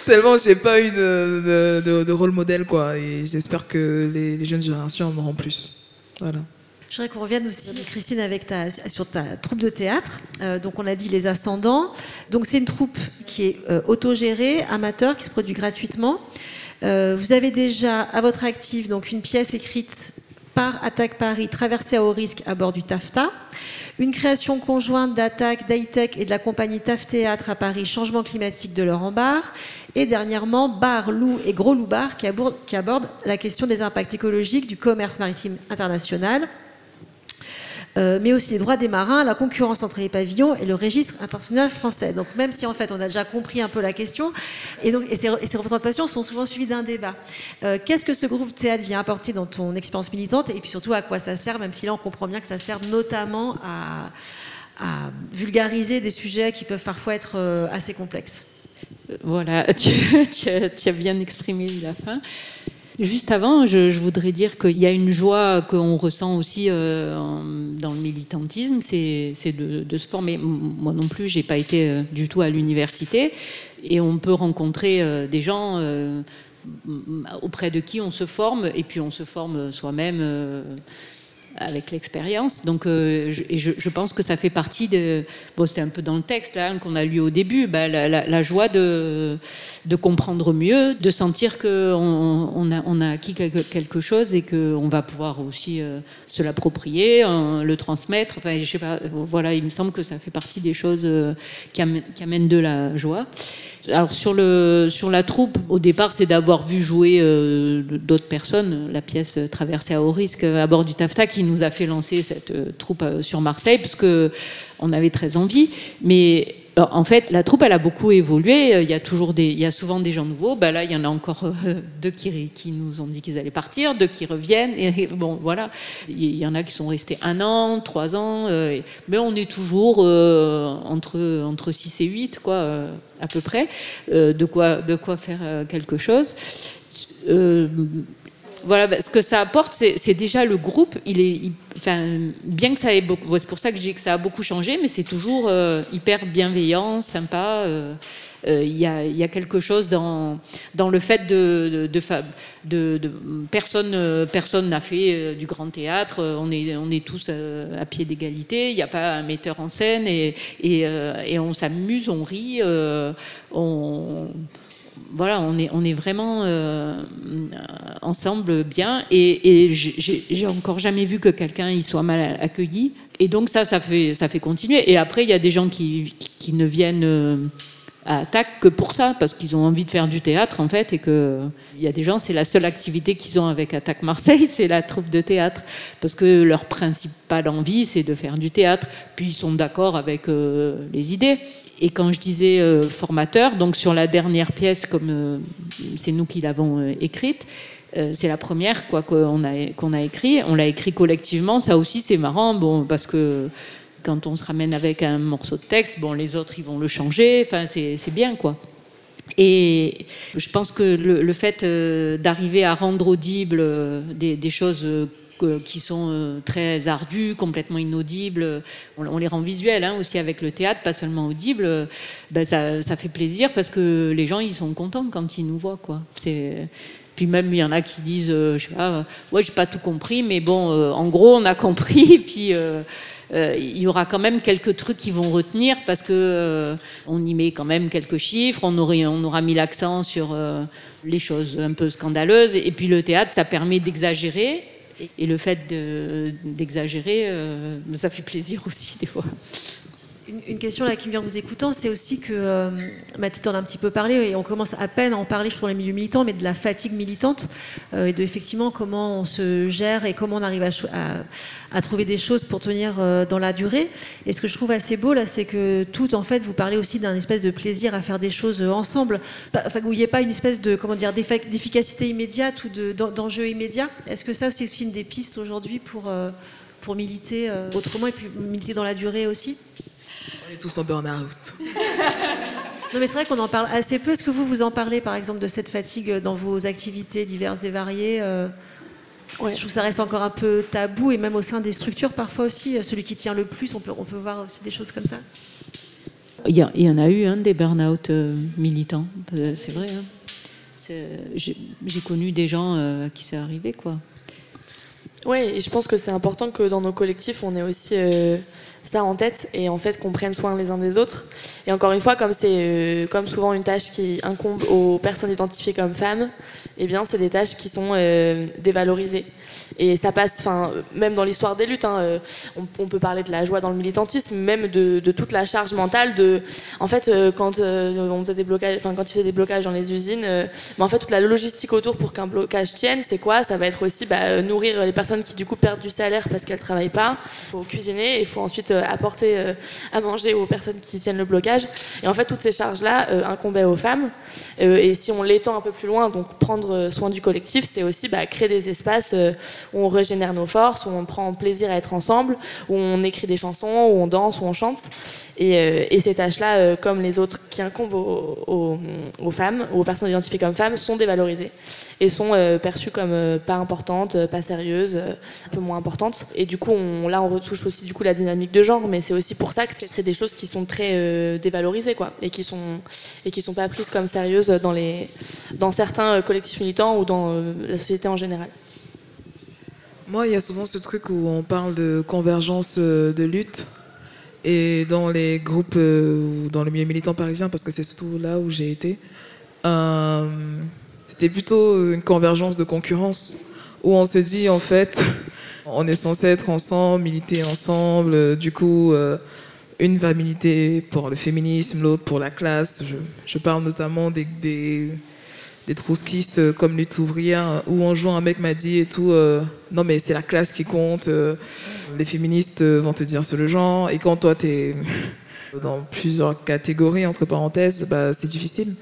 tellement j'ai pas eu de, rôle modèle, quoi. Et j'espère que les, les, jeunes générations en auront plus. Voilà. Je voudrais qu'on revienne aussi, Christine, avec ta, sur ta troupe de théâtre. Euh, donc, on a dit Les Ascendants. Donc, c'est une troupe qui est euh, autogérée, amateur, qui se produit gratuitement. Euh, vous avez déjà à votre actif donc une pièce écrite par Attaque Paris, Traversée à haut risque à bord du TAFTA. Une création conjointe d'Attaque, d'Hightech et de la compagnie TAF Théâtre à Paris, Changement climatique de Laurent Barre. Et dernièrement, Bar, Loup et Gros Loup Bar qui abordent, la question des impacts écologiques du commerce maritime international euh, mais aussi les droits des marins, la concurrence entre les pavillons et le registre international français. Donc même si en fait on a déjà compris un peu la question, et, donc, ces, représentations sont souvent suivies d'un débat. Euh, qu'est-ce que ce groupe théâtre vient apporter dans ton expérience militante, et puis surtout à quoi ça sert, même si là on comprend bien que ça sert notamment à, vulgariser des sujets qui peuvent parfois être euh, assez complexes? Voilà, [LAUGHS] tu, as bien exprimé la fin. Juste avant, je, voudrais dire qu'il y a une joie qu'on ressent aussi euh, dans le militantisme, c'est de, se former. Moi non plus, j'ai pas été euh, du tout à l'université, et on peut rencontrer euh, des gens auprès de qui on se forme, et puis on se forme soi-même avec l'expérience. Donc, euh, je, pense que ça fait partie de. Bon, c'était un peu dans le texte hein, qu'on a lu au début, bah, la, joie de, de comprendre mieux, de sentir qu'on on a, on a acquis quelque, chose et qu'on va pouvoir aussi euh, se l'approprier, le transmettre. Enfin, je sais pas. Voilà, il me semble que ça fait partie des choses euh, qui amènent de la joie. Alors sur, la troupe, au départ, c'est d'avoir vu jouer euh, d'autres personnes, la pièce Traversée à haut risque à bord du TAFTA, qui nous a fait lancer cette euh, troupe euh, sur Marseille, parce on avait très envie. Mais en fait, la troupe, elle a beaucoup évolué. Il y a toujours des, il y a souvent des gens nouveaux. Ben là, il y en a encore euh, [LAUGHS] deux qui, nous ont dit qu'ils allaient partir, deux qui reviennent. Et bon, voilà. Il y en a qui sont restés un an, trois ans. Euh, mais on est toujours euh, entre, entre 6 et 8, quoi, à peu près. de, quoi, de quoi faire quelque chose voilà, bah, ce que ça apporte, c'est déjà le groupe. Il est, bien que ça ait beaucoup, c'est pour ça que je que ça a beaucoup changé, mais c'est toujours euh, hyper bienveillant, sympa. Euh, euh, il y, a, quelque chose dans, dans le fait de, de, personne n'a fait du grand théâtre. On est, on est tous à pied d'égalité. Il n'y a pas un metteur en scène et, et, et on s'amuse, on rit, on voilà, on est, on est vraiment euh, ensemble bien. Et, j'ai encore jamais vu que quelqu'un y soit mal accueilli. Et donc ça, ça fait, ça fait continuer. Et après, il y a des gens qui, qui ne viennent euh, à attaque que pour ça, parce qu'ils ont envie de faire du théâtre en fait, et que il y a des gens, c'est la seule activité qu'ils ont avec Attaque Marseille, [LAUGHS] c'est la troupe de théâtre, parce que leur principale envie, c'est de faire du théâtre. Puis ils sont d'accord avec euh, les idées. Et quand je disais euh, formateur, donc sur la dernière pièce, comme euh, c'est nous qui l'avons euh, écrite, c'est la première quoi qu'on a qu'on a écrit. On l'a écrit collectivement. Ça aussi c'est marrant, bon parce que quand on se ramène avec un morceau de texte, bon les autres ils vont le changer. Enfin c'est bien quoi. Et je pense que le, fait d'arriver à rendre audible des, des choses qui sont euh, très ardus, complètement inaudibles. On, les rend visuels hein, aussi avec le théâtre, pas seulement audibles. Ben ça, fait plaisir parce que les gens ils sont contents quand ils nous voient. Quoi. Puis même, il y en a qui disent, je sais pas, ouais, j'ai pas tout compris, mais bon, en gros, on a compris. [LAUGHS] Puis, il y aura quand même quelques trucs qui vont retenir parce que on y met quand même quelques chiffres. On aura mis l'accent sur les choses un peu scandaleuses. Et puis le théâtre, ça permet d'exagérer. Et le fait d'exagérer, ça fait plaisir aussi des fois. Une, question là qui me vient en vous écoutant, c'est aussi que euh, Mathilde en a un petit peu parlé et on commence à peine à en parler, je trouve, dans les milieux militants, mais de la fatigue militante euh, et de effectivement comment on se gère et comment on arrive à, trouver des choses pour tenir euh, dans la durée. Et ce que je trouve assez beau là, c'est que tout en fait, vous parlez aussi d'un espèce de plaisir à faire des choses ensemble, enfin où il n'y ait pas une espèce de comment dire d'efficacité immédiate ou d'enjeu immédiat. Est-ce que ça c'est aussi une des pistes aujourd'hui pour pour militer autrement et puis militer dans la durée aussi? On est tous en burn-out. [LAUGHS] Non, mais c'est vrai qu'on en parle assez peu. Est-ce que vous vous en parlez, par exemple, de cette fatigue dans vos activités diverses et variées euh, Je trouve que ça reste encore un peu tabou, et même au sein des structures, parfois aussi. Euh, celui qui tient le plus, on peut, on peut voir aussi des choses comme ça? Il y, en a eu hein, des burn-out euh, militants, c'est vrai. Hein. J'ai connu des gens à qui c'est arrivé, quoi. Oui, et je pense que c'est important que dans nos collectifs, on ait aussi ça en tête et en fait qu'on prenne soin les uns des autres. Et encore une fois, comme c'est euh, comme souvent une tâche qui incombe aux personnes identifiées comme femmes, eh bien c'est des tâches qui sont euh, dévalorisées. Et ça passe, enfin même dans l'histoire des luttes, hein, euh, on, peut parler de la joie dans le militantisme, même de, toute la charge mentale de, en fait, quand on faisait des blocages, enfin quand ils faisaient des blocages dans les usines, mais en fait toute la logistique autour pour qu'un blocage tienne, c'est quoi? Ça va être aussi bah, nourrir les personnes qui du coup perdent du salaire parce qu'elles travaillent pas. Il faut cuisiner, il faut ensuite apporter euh, à manger aux personnes qui tiennent le blocage. Et en fait, toutes ces charges-là euh, incombaient aux femmes. et si on l'étend un peu plus loin, donc prendre soin du collectif, c'est aussi bah, créer des espaces où on régénère nos forces, où on prend plaisir à être ensemble, où on écrit des chansons, où on danse, où on chante. Et, ces tâches-là, comme les autres qui incombent aux, aux, femmes, aux personnes identifiées comme femmes, sont dévalorisées et sont perçues comme pas importantes, pas sérieuses, un peu moins importantes. Et du coup, là, on retouche aussi du coup la dynamique de genre, mais c'est aussi pour ça que c'est des choses qui sont très euh, dévalorisées, quoi, et qui sont et qui sont pas prises comme sérieuses dans les dans certains euh, collectifs militants ou dans euh, la société en général. Moi, il y a souvent ce truc où on parle de convergence de lutte. Et dans les groupes ou dans le milieu militant parisien, parce que c'est surtout là où j'ai été, c'était plutôt une convergence de concurrence, où on se dit en fait, on est censé être ensemble, militer ensemble. Du coup, euh, une va militer pour le féminisme, l'autre pour la classe. Je, parle notamment des, des, comme lutte ouvrière, où un jour un mec m'a dit et tout, euh, non mais c'est la classe qui compte, euh, les féministes vont te dire c'est le genre, et quand toi tu es [LAUGHS] dans plusieurs catégories, entre parenthèses, bah, c'est difficile.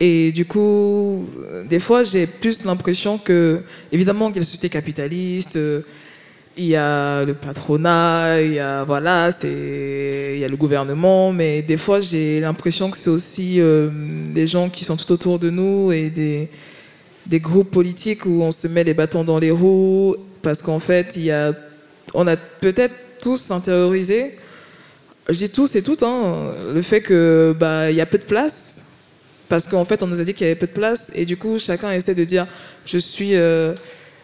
Et du coup, des fois, j'ai plus l'impression que, évidemment, qu'il y a la société capitaliste, il y a le patronat, il y a, voilà, il y a le gouvernement, mais des fois j'ai l'impression que c'est aussi euh, des gens qui sont tout autour de nous et des, des groupes politiques où on se met les bâtons dans les roues parce qu'en fait, il y a, on a peut-être tous intériorisé, je dis tous et toutes, hein, le fait que bah, y a peu de place parce qu'en fait on nous a dit qu'il y avait peu de place et du coup chacun essaie de dire je suis euh,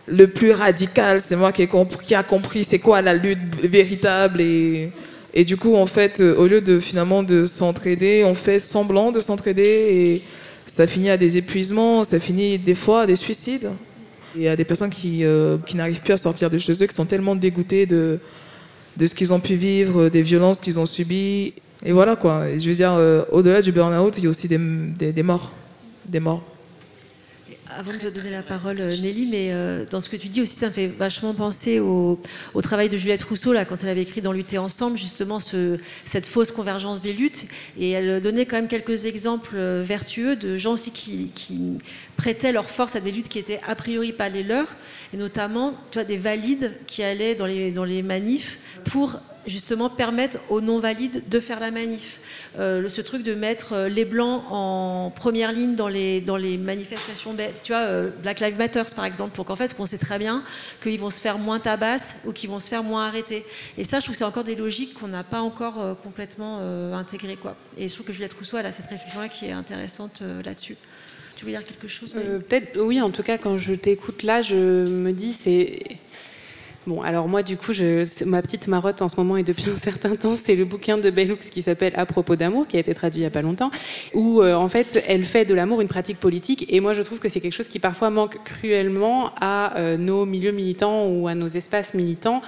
le plus radical, c'est moi qui, ai compris, a compris c'est quoi la lutte véritable et, et du coup en fait euh, au lieu de finalement de s'entraider, on fait semblant de s'entraider et ça finit à des épuisements, ça finit des fois à des suicides. Il y a des personnes qui, euh, qui n'arrivent plus à sortir de chez eux, qui sont tellement dégoûtées de, de ce qu'ils ont pu vivre, des violences qu'ils ont subies. Et voilà quoi. je veux dire, euh, au-delà du burn-out, il y a aussi des, des morts. Des morts. Avant de te donner la parole, euh, Nelly, mais euh, dans ce que tu dis aussi, ça me fait vachement penser au, travail de Juliette Rousseau, là, quand elle avait écrit dans Lutter ensemble, justement, ce, cette fausse convergence des luttes. Et elle donnait quand même quelques exemples euh, vertueux de gens aussi qui, prêtaient leur force à des luttes qui étaient a priori pas les leurs, et notamment, tu vois, des valides qui allaient dans les, dans les manifs pour justement permettre aux non-valides de faire la manif. Euh, ce truc de mettre euh, les blancs en première ligne dans les, dans les manifestations, tu vois, euh, Black Lives Matter par exemple, pour qu'en fait, qu'on sait très bien qu'ils vont se faire moins tabasses ou qu'ils vont se faire moins arrêter. Et ça, je trouve que c'est encore des logiques qu'on n'a pas encore complètement intégrées. Quoi. Et je trouve que Juliette Rousseau, elle a cette réflexion-là qui est intéressante là-dessus. Tu veux dire quelque chose Peut-être, oui, en tout cas, quand je t'écoute là, je me dis, c'est Bon, alors moi, du coup, je, ma petite marotte en ce moment et depuis un certain temps, c'est le bouquin de Bellux qui s'appelle À propos d'amour, qui a été traduit il n'y a pas longtemps, où euh, en fait, elle fait de l'amour une pratique politique. Et moi, je trouve que c'est quelque chose qui parfois manque cruellement à euh, nos milieux militants ou à nos espaces militants.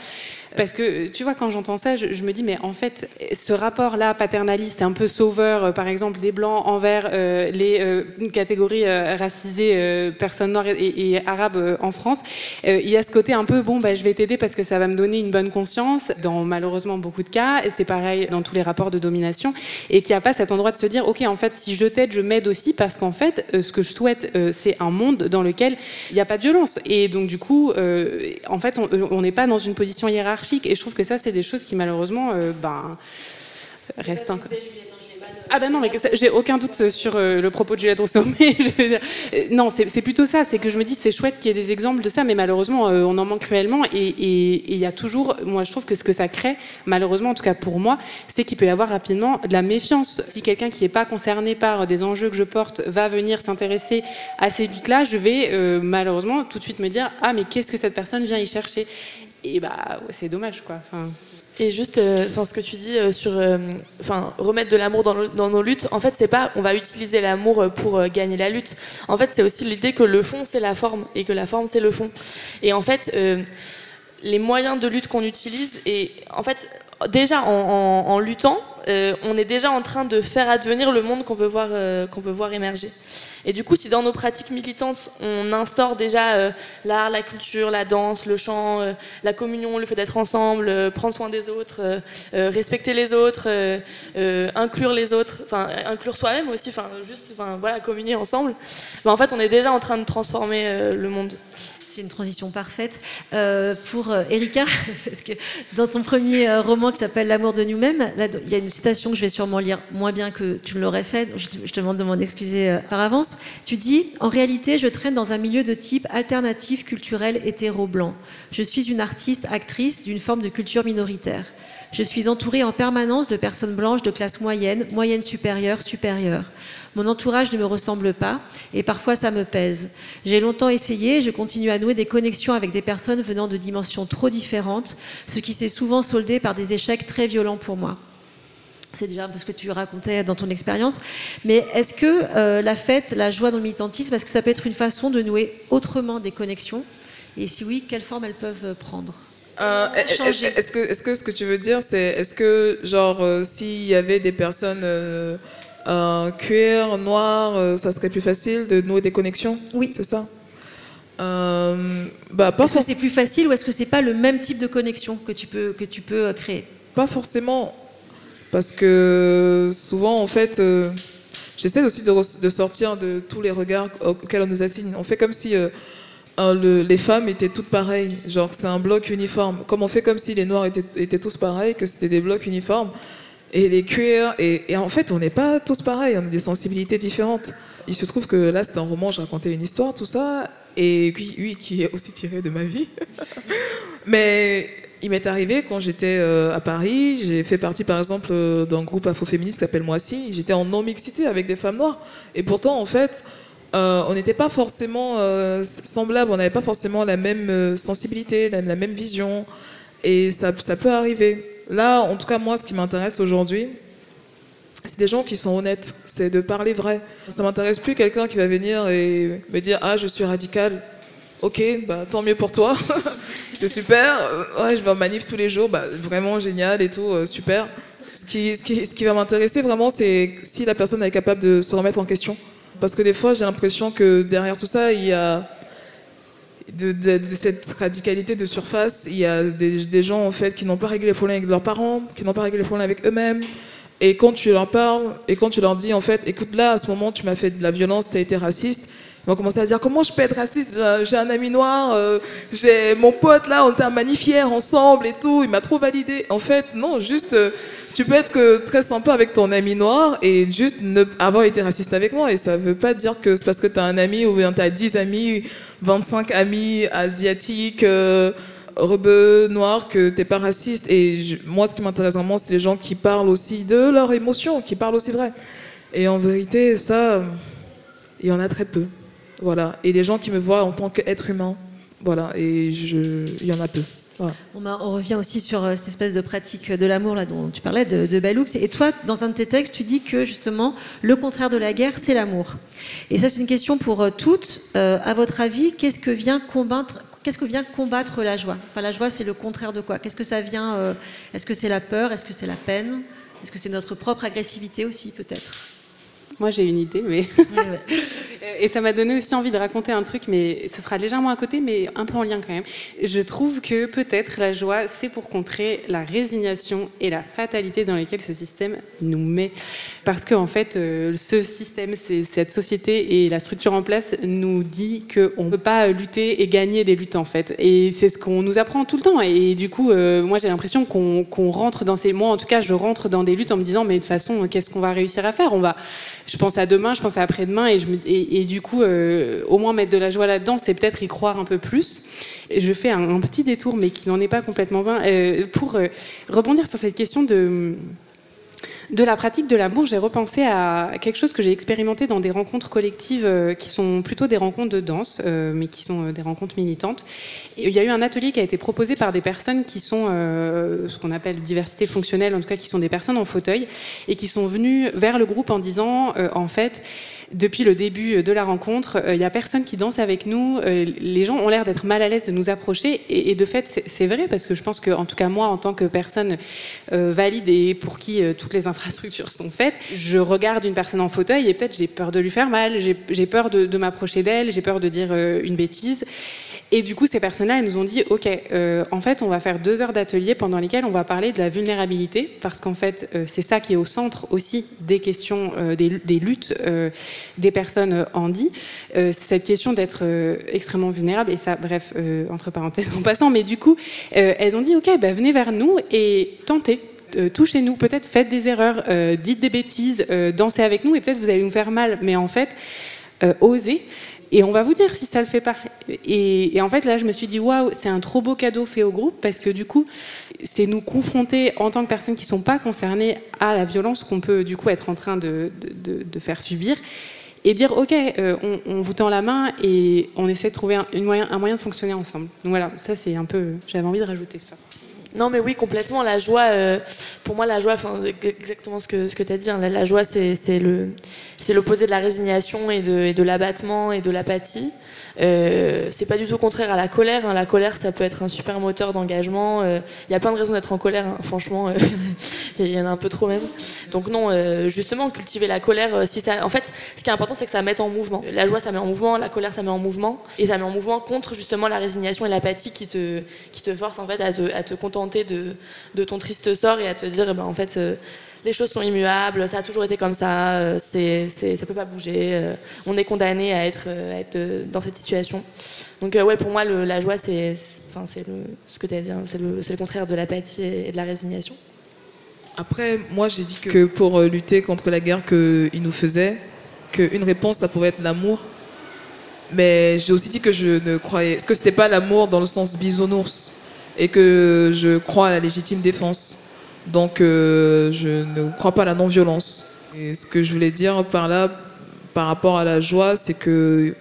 Parce que, tu vois, quand j'entends ça, je, me dis, mais en fait, ce rapport-là, paternaliste, un peu sauveur, euh, par exemple, des Blancs envers euh, les euh, catégories racisées, personnes noires et, arabes en France, il y a ce côté un peu, bon, bah, je vais t'aider parce que ça va me donner une bonne conscience, dans malheureusement beaucoup de cas, et c'est pareil dans tous les rapports de domination, et qu'il n'y a pas cet endroit de se dire, ok, en fait, si je t'aide, je m'aide aussi, parce qu'en fait, ce que je souhaite, c'est un monde dans lequel il n'y a pas de violence. Et donc, du coup, en fait, on n'est pas dans une position hiérarchique et je trouve que ça, c'est des choses qui malheureusement euh, ben, restent encore. Ah ben non, mais j'ai aucun doute sur euh, le propos de Juliette Rousseau. [LAUGHS] Mais euh, non, c'est plutôt ça. C'est que je me dis, c'est chouette qu'il y ait des exemples de ça, mais malheureusement, on en manque cruellement. Et il y a toujours, moi, je trouve que ce que ça crée, malheureusement, en tout cas pour moi, c'est qu'il peut y avoir rapidement de la méfiance. Si quelqu'un qui n'est pas concerné par des enjeux que je porte va venir s'intéresser à ces luttes-là, je vais malheureusement tout de suite me dire, ah mais qu'est-ce que cette personne vient y chercher? Et bah c'est dommage quoi. Enfin... Et juste, euh, enfin, ce que tu dis euh, sur, euh, enfin, remettre de l'amour dans, dans, nos luttes. En fait, c'est pas, on va utiliser l'amour pour gagner la lutte. En fait, c'est aussi l'idée que le fond c'est la forme et que la forme c'est le fond. Et en fait, les moyens de lutte qu'on utilise et en fait, déjà en, luttant, euh, on est déjà en train de faire advenir le monde qu'on veut, voir, euh, qu'on veut voir émerger. Et du coup, si dans nos pratiques militantes, on instaure déjà euh, l'art, la culture, la danse, le chant, la communion, le fait d'être ensemble, prendre soin des autres, respecter les autres, inclure les autres, enfin inclure soi-même aussi, enfin juste, enfin voilà, communier ensemble, ben, en fait, on est déjà en train de transformer le monde. C'est une transition parfaite euh, pour euh, Erika, [LAUGHS] parce que dans ton premier euh, roman qui s'appelle L'amour de nous-mêmes, il y a une citation que je vais sûrement lire moins bien que tu ne l'aurais fait, je je te demande de m'en excuser par avance. Tu dis En réalité, je traîne dans un milieu de type alternatif, culturel, hétéro-blanc. Je suis une artiste, actrice d'une forme de culture minoritaire. Je suis entourée en permanence de personnes blanches de classe moyenne, moyenne supérieure, supérieure. Mon entourage ne me ressemble pas et parfois ça me pèse. J'ai longtemps essayé et je continue à nouer des connexions avec des personnes venant de dimensions trop différentes, ce qui s'est souvent soldé par des échecs très violents pour moi. C'est déjà un peu ce que tu racontais dans ton expérience. Mais est-ce que euh, la fête, la joie dans le militantisme, est-ce que ça peut être une façon de nouer autrement des connexions? Et si oui, quelles formes elles peuvent prendre? Euh, est-ce que, est que, ce que tu veux dire, c'est est-ce que, genre, euh, s'il y avait des personnes un cuir noir, euh, ça serait plus facile de nouer des connexions Oui. C'est ça euh, bah, Est-ce que c'est plus facile ou est-ce que c'est pas le même type de connexion que tu peux, que tu peux euh, créer Pas forcément. Parce que souvent, en fait, j'essaie aussi de, sortir de tous les regards auxquels on nous assigne. On fait comme si les femmes étaient toutes pareilles. Genre, c'est un bloc uniforme. Comme on fait comme si les noirs étaient, étaient tous pareils, que c'était des blocs uniformes et les cuirs. Et, en fait, on n'est pas tous pareils, on a des sensibilités différentes. Il se trouve que là, c'était un roman, je racontais une histoire, tout ça, et puis, oui, qui est aussi tiré de ma vie. [LAUGHS] Mais il m'est arrivé quand j'étais euh, à Paris, j'ai fait partie par exemple euh, d'un groupe afro-féministe qui s'appelle Moissy, j'étais en non-mixité avec des femmes noires. Et pourtant, en fait, euh, on n'était pas forcément semblables, on n'avait pas forcément la même sensibilité, la, la, même vision. Et ça, ça peut arriver. Là, en tout cas, moi, ce qui m'intéresse aujourd'hui, c'est des gens qui sont honnêtes, c'est de parler vrai. Ça m'intéresse plus quelqu'un qui va venir et me dire Ah, je suis radical. Ok, bah, tant mieux pour toi. [LAUGHS] c'est super. Ouais, je vais en manif tous les jours. Bah, vraiment génial et tout, euh, super. Ce qui, ce qui, ce qui va m'intéresser vraiment, c'est si la personne est capable de se remettre en question. Parce que des fois, j'ai l'impression que derrière tout ça, il y a de, cette radicalité de surface, il y a des, gens en fait qui n'ont pas réglé les problèmes avec leurs parents, qui n'ont pas réglé les problèmes avec eux-mêmes. Et quand tu leur parles, et quand tu leur dis en fait, écoute là, à ce moment, tu m'as fait de la violence, tu as été raciste, ils vont commencer à dire comment je peux être raciste? J'ai un ami noir, euh, j'ai mon pote là, on était un magnifière ensemble et tout, il m'a trop validé. En fait, non, juste euh, tu peux être que très sympa avec ton ami noir et juste ne avoir été raciste avec moi. Et ça veut pas dire que c'est parce que tu as un ami ou bien tu as 10 amis, 25 amis asiatiques, euh, rebeux, noirs, que t'es pas raciste. Et moi, ce qui m'intéresse vraiment, c'est les gens qui parlent aussi de leurs émotions, qui parlent aussi vrai. Et en vérité, ça, Il y en a très peu. Voilà. Et des gens qui me voient en tant qu'être humain. Voilà. Et il y en a peu. Voilà. On, on, revient aussi sur euh, cette espèce de pratique de l'amour là dont tu parlais de, de. Et toi, dans un de tes textes, tu dis que justement le contraire de la guerre, c'est l'amour. Et ça, c'est une question pour euh, toutes. Euh, à votre avis, qu'est-ce que vient combattre Qu'est-ce que vient combattre la joie? Enfin, La joie, c'est le contraire de quoi? Qu'est-ce que ça vient Est-ce que c'est la peur? Est-ce que c'est la peine? Est-ce que c'est notre propre agressivité aussi, peut-être? Moi, j'ai une idée, mais. [LAUGHS] et ça m'a donné aussi envie de raconter un truc, mais ça sera légèrement à côté, mais un peu en lien quand même. Je trouve que peut-être la joie, c'est pour contrer la résignation et la fatalité dans lesquelles ce système nous met. Parce qu'en en fait, euh, ce système, cette société et la structure en place nous dit qu'on ne peut pas lutter et gagner des luttes, en fait. Et c'est ce qu'on nous apprend tout le temps. Et du coup, euh, moi, j'ai l'impression qu'on rentre dans ces. Moi, en tout cas, je rentre dans des luttes en me disant, mais de toute façon, qu'est-ce qu'on va réussir à faire? On va je pense à demain, je pense à après-demain, et, du coup, euh, au moins mettre de la joie là-dedans, c'est peut-être y croire un peu plus. Et je fais un, petit détour, mais qui n'en est pas complètement un, euh, pour euh, rebondir sur cette question de de la pratique de l'amour, j'ai repensé à quelque chose que j'ai expérimenté dans des rencontres collectives qui sont plutôt des rencontres de danse, mais qui sont des rencontres militantes. il y a eu un atelier qui a été proposé par des personnes qui sont ce qu'on appelle diversité fonctionnelle, en tout cas qui sont des personnes en fauteuil, et qui sont venues vers le groupe en disant, en fait, depuis le début de la rencontre, il euh, n'y a personne qui danse avec nous. Euh, les gens ont l'air d'être mal à l'aise de nous approcher. Et, de fait, c'est vrai, parce que je pense que, en tout cas, moi, en tant que personne euh, valide et pour qui toutes les [LAUGHS] infrastructures sont faites, je regarde une personne en fauteuil et peut-être j'ai peur de lui faire mal, j'ai peur de m'approcher d'elle, j'ai peur de dire une bêtise. Et du coup, ces personnes-là, elles nous ont dit, OK, euh, en fait, on va faire deux heures d'atelier pendant lesquelles on va parler de la vulnérabilité, parce qu'en fait, euh, c'est ça qui est au centre aussi des questions, euh, des, luttes des personnes handi. c'est cette question d'être extrêmement vulnérable, et ça, bref, entre parenthèses [LAUGHS] en passant, mais du coup, elles ont dit, OK, bah, venez vers nous et tentez touchez-nous, peut-être faites des erreurs, dites des bêtises, dansez avec nous et peut-être vous allez nous faire mal. Mais en fait, osez et on va vous dire si ça le fait pas. Et, en fait, là, je me suis dit, waouh, c'est un trop beau cadeau fait au groupe parce que du coup, c'est nous confronter en tant que personnes qui ne sont pas concernées à la violence qu'on peut du coup être en train de, faire subir et dire ok, euh, on, vous tend la main et on essaie de trouver un moyen de fonctionner ensemble. Donc voilà, ça c'est un peu, j'avais envie de rajouter ça. Non, mais oui, complètement. La joie, euh, pour moi, la joie, exactement ce que, ce que tu as dit, hein, la, joie, c'est l'opposé de la résignation et de l'abattement et de l'apathie. Euh, c'est pas du tout contraire à la colère. Hein. La colère, ça peut être un super moteur d'engagement. Il euh, y a plein de raisons d'être en colère, hein. franchement. [LAUGHS] Il y en a un peu trop même. Donc non, euh, justement, cultiver la colère, en fait, ce qui est important, c'est que ça mette en mouvement. La joie, ça met en mouvement. La colère, ça met en mouvement. Et ça met en mouvement contre justement la résignation et l'apathie qui te, qui te force en fait à te, à te contenter de, de, ton triste sort et à te dire, ben, en fait les choses sont immuables, ça a toujours été comme ça, euh, c'est, c'est, ça peut pas bouger, euh, on est condamné à être, euh, être dans cette situation. Donc ouais, pour moi, la joie, c'est, enfin, c'est le, ce que tu as dit, hein, c'est, le, c'est le contraire de l'apathie et de la résignation. Après, moi, j'ai dit que pour lutter contre la guerre qu'ils nous faisaient, qu'une réponse, ça pouvait être l'amour. Mais j'ai aussi dit que je ne croyais que c'était pas l'amour dans le sens bisounours et que je crois à la légitime défense. Donc, euh, je ne crois pas à la non-violence. Et ce que je voulais dire par là, par rapport à la joie, c'est que,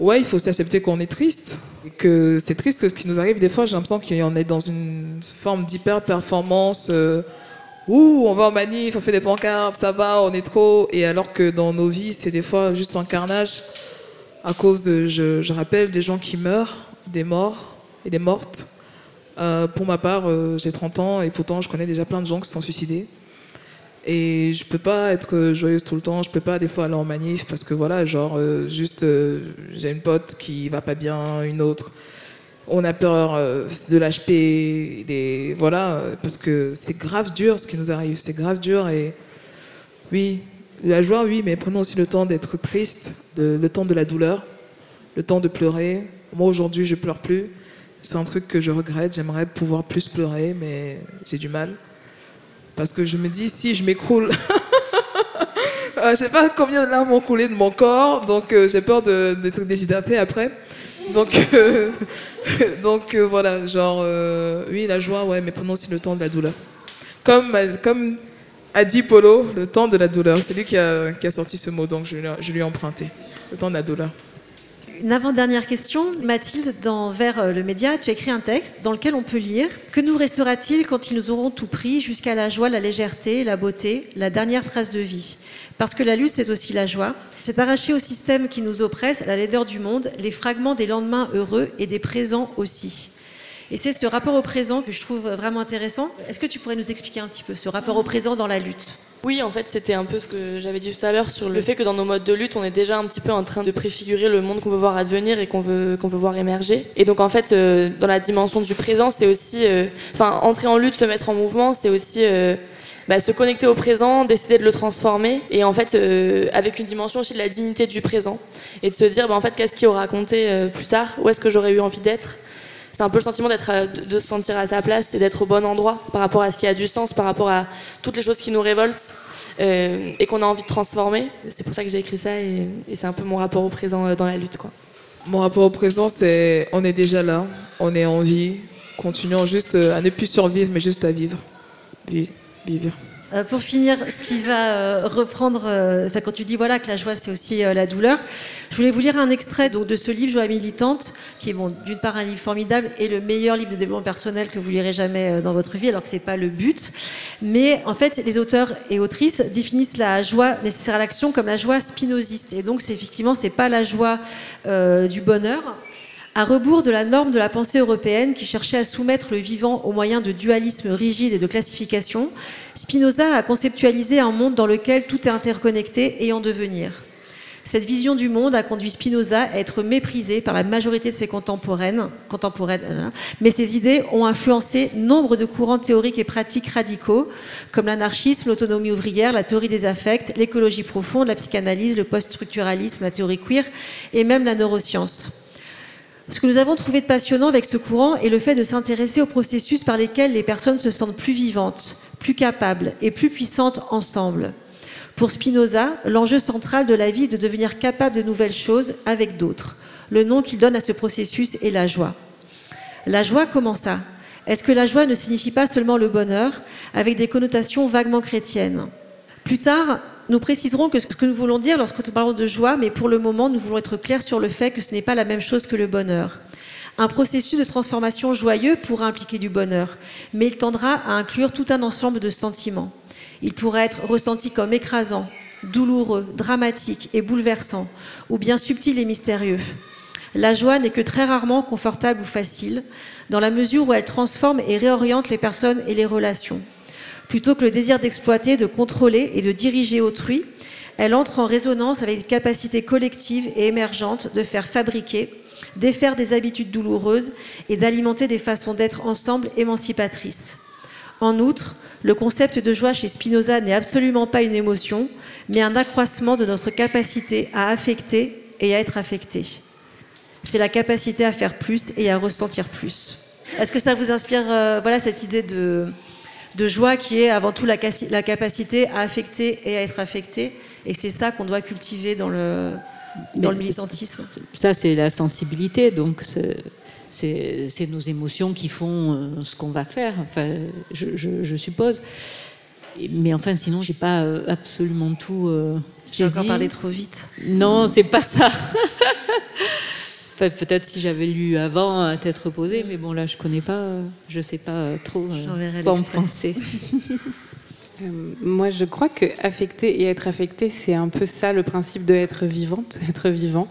ouais, il faut s'accepter qu'on est triste. Et que c'est triste que ce qui nous arrive, des fois, j'ai l'impression qu'on est dans une forme d'hyper-performance. Euh, ouh, on va en manif, on fait des pancartes, ça va, on est trop. Et alors que dans nos vies, c'est des fois juste un carnage à cause de, je, je rappelle, des gens qui meurent, des morts et des mortes. Euh, pour ma part, euh, j'ai 30 ans et pourtant je connais déjà plein de gens qui se sont suicidés. Et je peux pas être joyeuse tout le temps, je peux pas des fois aller en manif parce que voilà, genre, euh, juste j'ai une pote qui va pas bien, une autre. On a peur de l'HP, des. Voilà, parce que c'est grave dur ce qui nous arrive, c'est grave dur et. Oui, la joie, oui, mais prenons aussi le temps d'être triste, le temps de la douleur, le temps de pleurer. Moi aujourd'hui, je pleure plus. C'est un truc que je regrette. J'aimerais pouvoir plus pleurer, mais j'ai du mal. Parce que je me dis, si je m'écroule, [LAUGHS] euh, je sais pas combien de larmes ont coulé de mon corps, donc euh, j'ai peur d'être déshydratée après. Donc, euh, [LAUGHS] donc voilà, genre, oui, la joie, ouais, mais prenons aussi le temps de la douleur. Comme, comme Adi Polo, le temps de la douleur. C'est lui qui a, a, sorti ce mot, donc je lui ai emprunté. Le temps de la douleur. Une avant-dernière question. Mathilde, dans Vers euh, le média, tu as écrit un texte dans lequel on peut lire Que nous restera-t-il quand ils nous auront tout pris jusqu'à la joie, la légèreté, la beauté, la dernière trace de vie? Parce que la lutte, c'est aussi la joie. C'est arracher au système qui nous oppresse, la laideur du monde, les fragments des lendemains heureux et des présents aussi. Et c'est ce rapport au présent que je trouve vraiment intéressant. Est-ce que tu pourrais nous expliquer un petit peu ce rapport au présent dans la lutte? Oui, en fait, c'était un peu ce que j'avais dit tout à l'heure sur le fait que dans nos modes de lutte, on est déjà un petit peu en train de préfigurer le monde qu'on veut voir advenir et qu'on veut, veut voir émerger. Et donc, en fait, euh, dans la dimension du présent, c'est aussi, euh, enfin, entrer en lutte, se mettre en mouvement, c'est aussi euh, bah, se connecter au présent, décider de le transformer, et en fait, avec une dimension aussi de la dignité du présent, et de se dire, bah, en fait, qu'est-ce qui aura compté plus tard, où est-ce que j'aurais eu envie d'être? C'est un peu le sentiment euh, de se sentir à sa place et d'être au bon endroit par rapport à ce qui a du sens, par rapport à toutes les choses qui nous révoltent euh, et qu'on a envie de transformer. C'est pour ça que j'ai écrit ça et, c'est un peu mon rapport au présent euh, dans la lutte. Mon rapport au présent, c'est on est déjà là, on est en vie, continuons juste à ne plus survivre, mais juste à vivre. Vivre. Euh, pour finir, ce qui va euh, reprendre, euh, quand tu dis voilà que la joie c'est aussi la douleur, je voulais vous lire un extrait donc, de ce livre Joie militante, qui est bon, d'une part un livre formidable et le meilleur livre de développement personnel que vous lirez jamais dans votre vie, alors que c'est pas le but. Mais en fait, les auteurs et autrices définissent la joie nécessaire à l'action comme la joie spinoziste. Et donc, c'est effectivement, c'est pas la joie du bonheur, à rebours de la norme de la pensée européenne qui cherchait à soumettre le vivant aux moyens de dualisme rigide et de classification, Spinoza a conceptualisé un monde dans lequel tout est interconnecté et en devenir. Cette vision du monde a conduit Spinoza à être méprisé par la majorité de ses contemporaines, contemporaines hein, mais ses idées ont influencé nombre de courants théoriques et pratiques radicaux, comme l'anarchisme, l'autonomie ouvrière, la théorie des affects, l'écologie profonde, la psychanalyse, le post-structuralisme, la théorie queer et même la neuroscience. Ce que nous avons trouvé de passionnant avec ce courant est le fait de s'intéresser aux processus par lesquels les personnes se sentent plus vivantes, plus capables et plus puissantes ensemble. Pour Spinoza, l'enjeu central de la vie est de devenir capable de nouvelles choses avec d'autres. Le nom qu'il donne à ce processus est la joie. La joie, comment ça? Est-ce que la joie ne signifie pas seulement le bonheur, avec des connotations vaguement chrétiennes? Plus tard, nous préciserons que ce que nous voulons dire lorsque nous parlons de joie, mais pour le moment, nous voulons être clairs sur le fait que ce n'est pas la même chose que le bonheur. Un processus de transformation joyeux pourra impliquer du bonheur, mais il tendra à inclure tout un ensemble de sentiments. Il pourra être ressenti comme écrasant, douloureux, dramatique et bouleversant, ou bien subtil et mystérieux. La joie n'est que très rarement confortable ou facile, dans la mesure où elle transforme et réoriente les personnes et les relations. Plutôt que le désir d'exploiter, de contrôler et de diriger autrui, elle entre en résonance avec des capacités collectives et émergentes de faire fabriquer, défaire des habitudes douloureuses et d'alimenter des façons d'être ensemble émancipatrices. En outre, le concept de joie chez Spinoza n'est absolument pas une émotion, mais un accroissement de notre capacité à affecter et à être affecté. C'est la capacité à faire plus et à ressentir plus. Est-ce que ça vous inspire euh, voilà, cette idée de, de joie qui est avant tout la, capacité à affecter et à être affecté. Et c'est ça qu'on doit cultiver dans le, dans le militantisme. Ça, c'est la sensibilité. Donc, c'est nos émotions qui font euh, ce qu'on va faire, enfin, je, suppose. Mais enfin, sinon, j'ai pas euh, absolument tout. Euh, j'ai encore parlé trop vite. Non, c'est pas ça. [LAUGHS] peut-être si j'avais lu avant à tête reposée, mais bon, là, je connais pas, je sais pas trop euh, quoi en penser. [LAUGHS] Euh, moi, je crois que affecter et être affecté, c'est un peu ça le principe de être vivante, [LAUGHS] être vivant.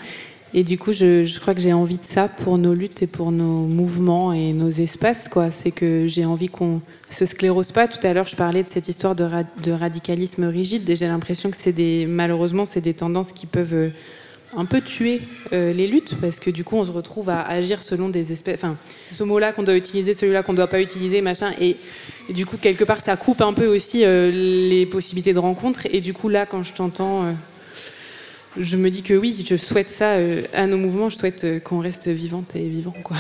Et du coup, je, crois que j'ai envie de ça pour nos luttes et pour nos mouvements et nos espaces. Quoi. C'est que j'ai envie qu'on se sclérose pas. Tout à l'heure, je parlais de cette histoire de, de radicalisme rigide. Et j'ai l'impression que c'est des, malheureusement, c'est des tendances qui peuvent euh, un peu tuer euh, les luttes parce que du coup on se retrouve à agir selon des espèces enfin ce mot là qu'on doit utiliser celui-là qu'on ne doit pas utiliser machin et, du coup quelque part ça coupe un peu aussi euh, les possibilités de rencontre et du coup là quand je t'entends euh, je me dis que oui je souhaite ça à nos mouvements je souhaite qu'on reste vivante et vivant quoi.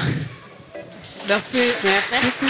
Merci, merci.